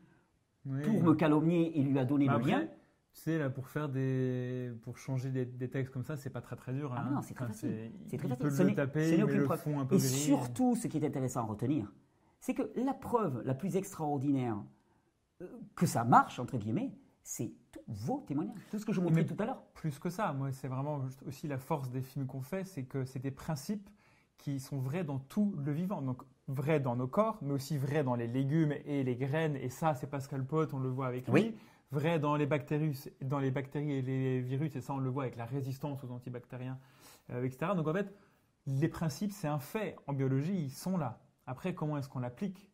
S1: pour me calomnier et lui a donné le lien.
S2: Tu sais, là, pour faire des, pour changer des, textes comme ça, c'est pas très très dur.
S1: Ah
S2: hein.
S1: non, c'est très facile. C'est très
S2: facile. Ce le taper, mais le fond un peu
S1: Et surtout, ce qui est intéressant à retenir, c'est que la preuve la plus extraordinaire euh, que ça marche entre guillemets, c'est tous vos témoignages, tout ce que je montrais tout à l'heure.
S2: Plus que ça, moi, c'est vraiment aussi la force des films qu'on fait, c'est que c'est des principes qui sont vrais dans tout le vivant. Donc vrais dans nos corps, mais aussi vrais dans les légumes et les graines. Et ça, c'est Pascal Pot, on le voit avec lui.
S1: Oui
S2: vrai dans les, bactéries, dans les bactéries et les virus, et ça on le voit avec la résistance aux antibactériens, euh, etc. Donc en fait, les principes, c'est un fait. En biologie, ils sont là. Après, comment est-ce qu'on l'applique?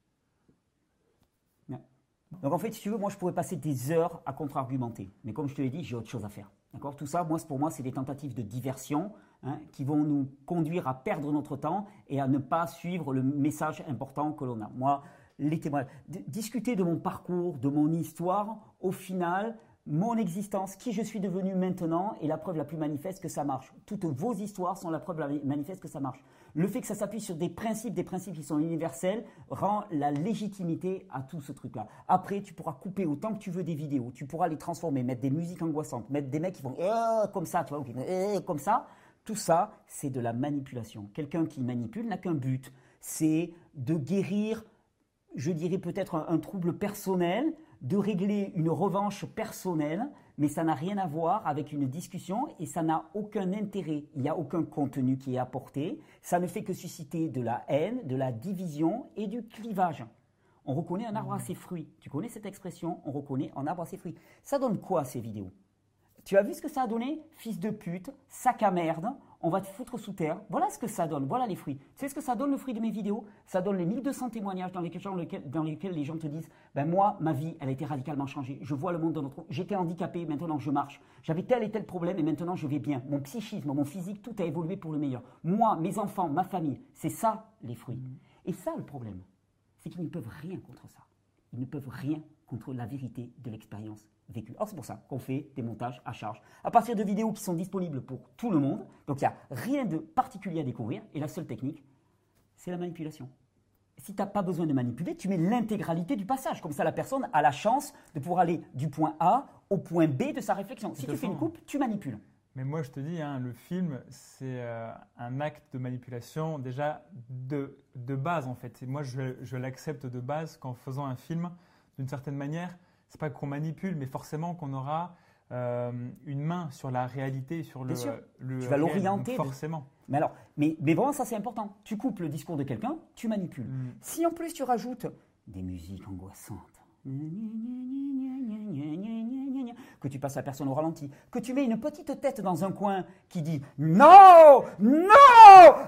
S1: Donc en fait, si tu veux, moi je pourrais passer des heures à contre-argumenter. Mais comme je te l'ai dit, j'ai autre chose à faire. D'accord? Tout ça, moi, pour moi, c'est des tentatives de diversion hein, qui vont nous conduire à perdre notre temps et à ne pas suivre le message important que l'on a. Moi, les témoins, discuter de mon parcours, de mon histoire, au final, mon existence, qui je suis devenu maintenant, est la preuve la plus manifeste que ça marche. Toutes vos histoires sont la preuve la manifeste que ça marche. Le fait que ça s'appuie sur des principes, des principes qui sont universels, rend la légitimité à tout ce truc-là. Après, tu pourras couper autant que tu veux des vidéos, tu pourras les transformer, mettre des musiques angoissantes, mettre des mecs qui vont euh, comme ça, tu vois, euh, comme ça. Tout ça, c'est de la manipulation. Quelqu'un qui manipule n'a qu'un but, c'est de guérir je dirais peut-être un, trouble personnel, de régler une revanche personnelle, mais ça n'a rien à voir avec une discussion et ça n'a aucun intérêt. Il n'y a aucun contenu qui est apporté. Ça ne fait que susciter de la haine, de la division et du clivage. On reconnaît un arbre à ses fruits. Tu connais cette expression? On reconnaît un arbre à ses fruits. Ça donne quoi ces vidéos? Tu as vu ce que ça a donné Fils de pute, sac à merde, on va te foutre sous terre. Voilà ce que ça donne, voilà les fruits. Tu sais ce que ça donne le fruit de mes vidéos? Ça donne les 1200 témoignages dans lesquels, dans lesquels les gens te disent ben moi, ma vie, elle a été radicalement changée. Je vois le monde dans notre. J'étais handicapé, maintenant je marche. J'avais tel et tel problème et maintenant je vais bien. Mon psychisme, mon physique, tout a évolué pour le meilleur. Moi, mes enfants, ma famille, c'est ça les fruits. Et ça le problème, c'est qu'ils ne peuvent rien contre ça. Ils ne peuvent rien contre la vérité de l'expérience vécue. c'est pour ça qu'on fait des montages à charge. À partir de vidéos qui sont disponibles pour tout le monde. Donc il n'y a rien de particulier à découvrir. Et la seule technique, c'est la manipulation. Si tu n'as pas besoin de manipuler, tu mets l'intégralité du passage. Comme ça, la personne a la chance de pouvoir aller du point A au point B de sa réflexion. Si tu fais une coupe, tu manipules.
S2: Mais moi, je te dis, hein, le film, c'est euh, un acte de manipulation déjà de, de base, en fait. Et moi, je, je l'accepte de base qu'en faisant un film, d'une certaine manière, c'est pas qu'on manipule, mais forcément qu'on aura euh, une main sur la réalité, sur le, le
S1: Tu vas l'orienter.
S2: Forcément.
S1: Mais alors, mais, mais vraiment, ça c'est important. Tu coupes le discours de quelqu'un, tu manipules. Mm. Si en plus tu rajoutes des musiques angoissantes, que tu passes la personne au ralenti, que tu mets une petite tête dans un coin qui dit non, non,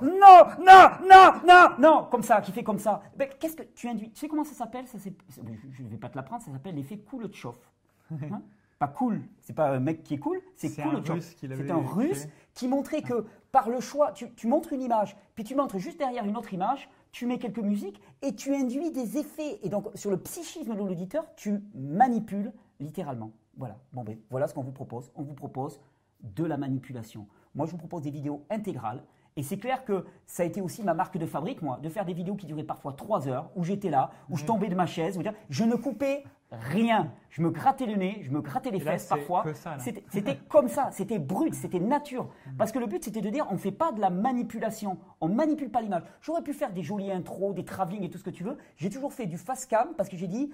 S1: non, non, non, non, non, comme ça, qui fait comme ça. Ben, qu'est-ce que tu induis? Tu sais comment ça s'appelle? Ça, Je ne vais pas te l'apprendre, ça s'appelle l'effet Kuleshov. Hein? Pas cool, c'est pas un mec qui est cool, c'est Kuleshov. C'est un russe qui montrait que par le choix, tu, tu montres une image, puis tu montres juste derrière une autre image, tu mets quelques musiques et tu induis des effets. Et donc, sur le psychisme de l'auditeur, tu manipules littéralement. Voilà. Bon, ben, voilà ce qu'on vous propose. On vous propose de la manipulation. Moi, je vous propose des vidéos intégrales. Et c'est clair que ça a été aussi ma marque de fabrique, moi, de faire des vidéos qui duraient parfois trois heures, où j'étais là, où je
S2: Mhm.
S1: tombais de ma chaise, où je ne coupais rien. Je me grattais le nez, je me grattais les
S2: là,
S1: fesses parfois. C'était comme ça, c'était brut, c'était nature. Parce que le but, c'était de dire, on ne fait pas de la manipulation, on manipule pas l'image. J'aurais pu faire des jolies intros, des travelling et tout ce que tu veux. J'ai toujours fait du fast cam parce que j'ai dit,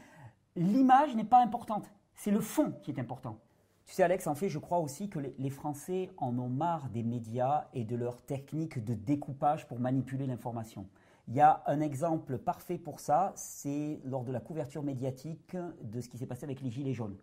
S1: l'image n'est pas importante, c'est le fond qui est important. Tu sais, Alex, en fait, je crois aussi que les, Français en ont marre des médias et de leurs techniques de découpage pour manipuler l'information. Il y a un exemple parfait pour ça, c'est lors de la couverture médiatique de ce qui s'est passé avec les Gilets jaunes.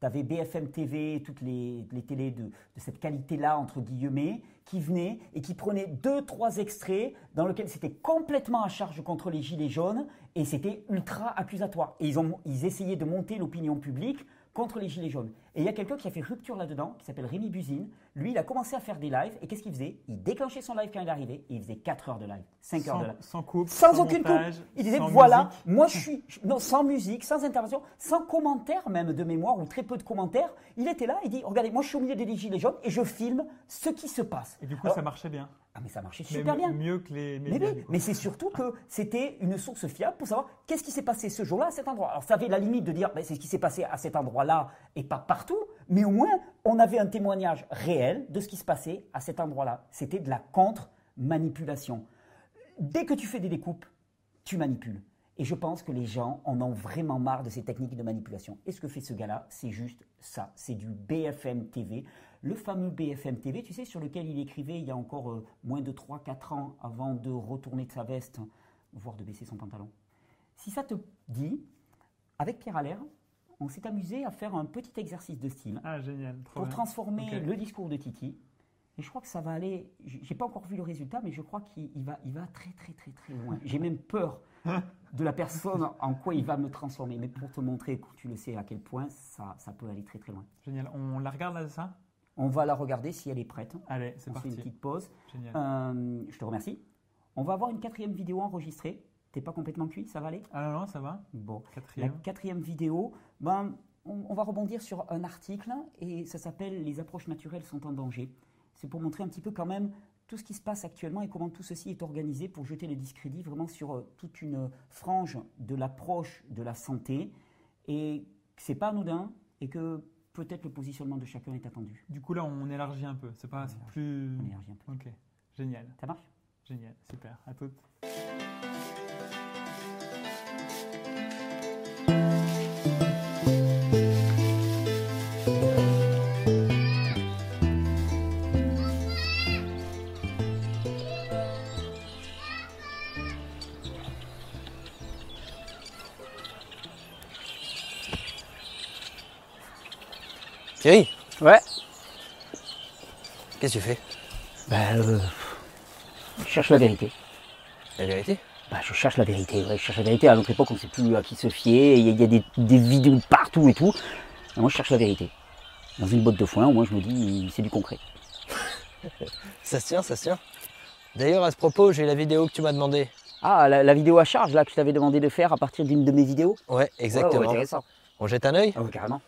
S1: Tu avais BFM TV, toutes les, les télés de, de cette qualité-là, entre guillemets, qui venaient et qui prenaient deux, trois extraits dans lesquels c'était complètement à charge contre les Gilets jaunes et c'était ultra accusatoire. Et ils, ont, ils essayaient de monter l'opinion publique contre les Gilets jaunes. Et il y a quelqu'un qui a fait rupture là-dedans, qui s'appelle Rémi Buzine. Lui, il a commencé à faire des lives. Et qu'est-ce qu'il faisait? Il déclenchait son live quand il arrivait et il faisait 4 heures de live, 5 heures de live.
S2: sans coupe,
S1: Sans, aucune
S2: montage,
S1: coupe. Il disait voilà,
S2: musique.
S1: moi je suis. Non, sans musique, sans intervention, sans commentaire même de mémoire ou très peu de commentaires. Il était là, il dit regardez, moi je suis au milieu des gilets jaunes et je filme ce qui se passe.
S2: Et du coup,
S1: Alors-
S2: ça marchait bien.
S1: Ah, mais ça marchait super bien.
S2: Mieux que les
S1: Mais,
S2: médias.
S1: oui, mais c'est surtout que c'était une source fiable pour savoir qu'est-ce qui s'est passé ce jour-là à cet endroit. Alors ça avait la limite de dire ben, c'est ce qui s'est passé à cet endroit-là et pas partout, mais au moins on avait un témoignage réel de ce qui se passait à cet endroit-là. C'était de la contre-manipulation. Dès que tu fais des découpes, tu manipules. Et je pense que les gens en ont vraiment marre de ces techniques de manipulation. Et ce que fait ce gars-là, c'est juste ça. C'est du BFM TV. Le fameux BFM TV, tu sais, sur lequel il écrivait il y a encore euh, moins de 3-4 ans avant de retourner de sa veste, voire de baisser son pantalon. Si ça te dit, avec Pierre Allaire, on s'est amusé à faire un petit exercice de style
S2: Ah, génial.
S1: Pour
S2: bien.
S1: transformer le discours de Titi. Et je crois que ça va aller. J'ai pas encore vu le résultat, mais je crois qu'il il va, il va très très très très loin. J'ai même peur de la personne en quoi il va me transformer. Mais pour te montrer, tu le sais à quel point ça, ça peut aller très très loin.
S2: Génial. On la regarde là, ça?
S1: On va la regarder si elle est prête.
S2: Allez, c'est
S1: On fait une
S2: parti.
S1: petite pause.
S2: Génial.
S1: Euh, je te remercie. On va avoir une quatrième vidéo enregistrée. T'es pas complètement cuit, ça va aller?
S2: Ah non, non, ça va.
S1: Bon. La
S2: Quatrième.
S1: quatrième vidéo, ben, on, on va rebondir sur un article et ça s'appelle Les approches naturelles sont en danger. C'est pour montrer un petit peu quand même tout ce qui se passe actuellement et comment tout ceci est organisé pour jeter le discrédit vraiment sur euh, toute une frange de l'approche de la santé et que c'est pas anodin et que peut-être le positionnement de chacun est attendu.
S2: Du coup, là, on élargit un peu. C'est pas plus.
S1: On élargit un peu.
S2: Ok. Génial.
S1: Ça marche?
S2: Génial. Super. À toutes.
S9: Thierry,
S1: Ouais.
S9: qu'est-ce que tu fais?
S1: Ben, euh, je cherche la vérité.
S9: La vérité?
S1: Bah, je cherche la vérité, ouais, je cherche la vérité. À notre époque, on ne sait plus à qui se fier, il y a, il y a des, des vidéos partout et tout. Et moi, je cherche la vérité. Dans une botte de foin, au moins, je me dis, c'est du concret.
S9: Ça se tient, ça se tient. D'ailleurs, à ce propos, j'ai la vidéo que tu m'as demandé.
S1: Ah, la, la vidéo à charge, là, que je t'avais demandé de faire à partir d'une de mes vidéos?
S9: Ouais, exactement.
S1: Ouais, ouais, intéressant.
S9: On jette un œil?
S1: Ah, ouais, carrément.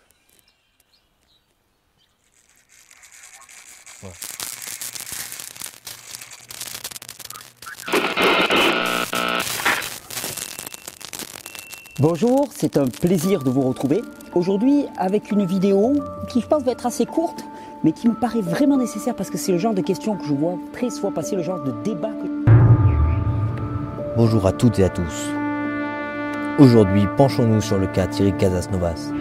S1: Bonjour, c'est un plaisir de vous retrouver. Aujourd'hui, avec une vidéo qui, je pense, va être assez courte, mais qui me paraît vraiment nécessaire parce que c'est le genre de questions que je vois très souvent passer, le genre de débat que
S9: Bonjour à toutes et à tous. Aujourd'hui, penchons-nous sur le cas Thierry Casasnovas.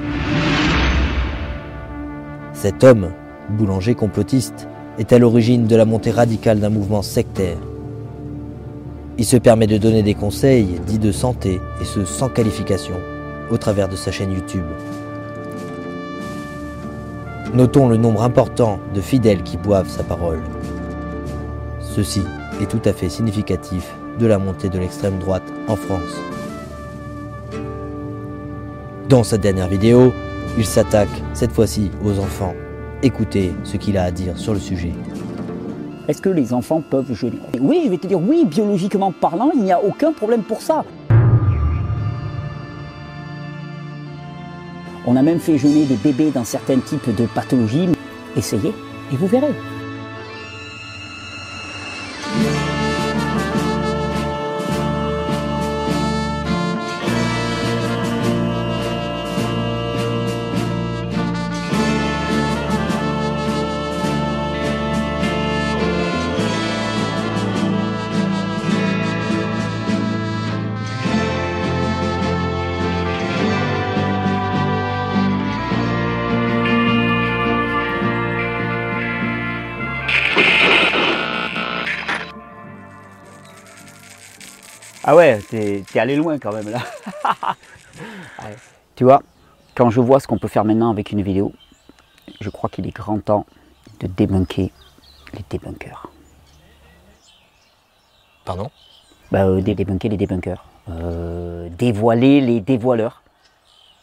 S9: Cet homme, boulanger complotiste, est à l'origine de la montée radicale d'un mouvement sectaire. Il se permet de donner des conseils dits de santé, et ce sans qualification, au travers de sa chaîne YouTube. Notons le nombre important de fidèles qui boivent sa parole. Ceci est tout à fait significatif de la montée de l'extrême droite en France. Dans sa dernière vidéo, il s'attaque cette fois-ci aux enfants. Écoutez ce qu'il a à dire sur le sujet.
S1: Est-ce que les enfants peuvent jeûner Oui, je vais te dire oui, biologiquement parlant, il n'y a aucun problème pour ça. On a même fait jeûner des bébés dans certains types de pathologies. Essayez et vous verrez. Ah ouais, t'es es allé loin quand même là. Ouais. Tu vois, quand je vois ce qu'on peut faire maintenant avec une vidéo, je crois qu'il est grand temps de débunker les débunkers.
S9: Pardon?
S1: Bah, euh, dé- débunker les débunkers. Euh, dévoiler les dévoileurs.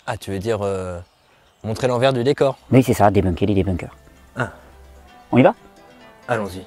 S9: Ah, tu veux dire euh, montrer l'envers du décor?
S1: Oui, c'est ça, débunker les débunkers.
S9: Ah.
S1: On y va?
S9: Allons-y.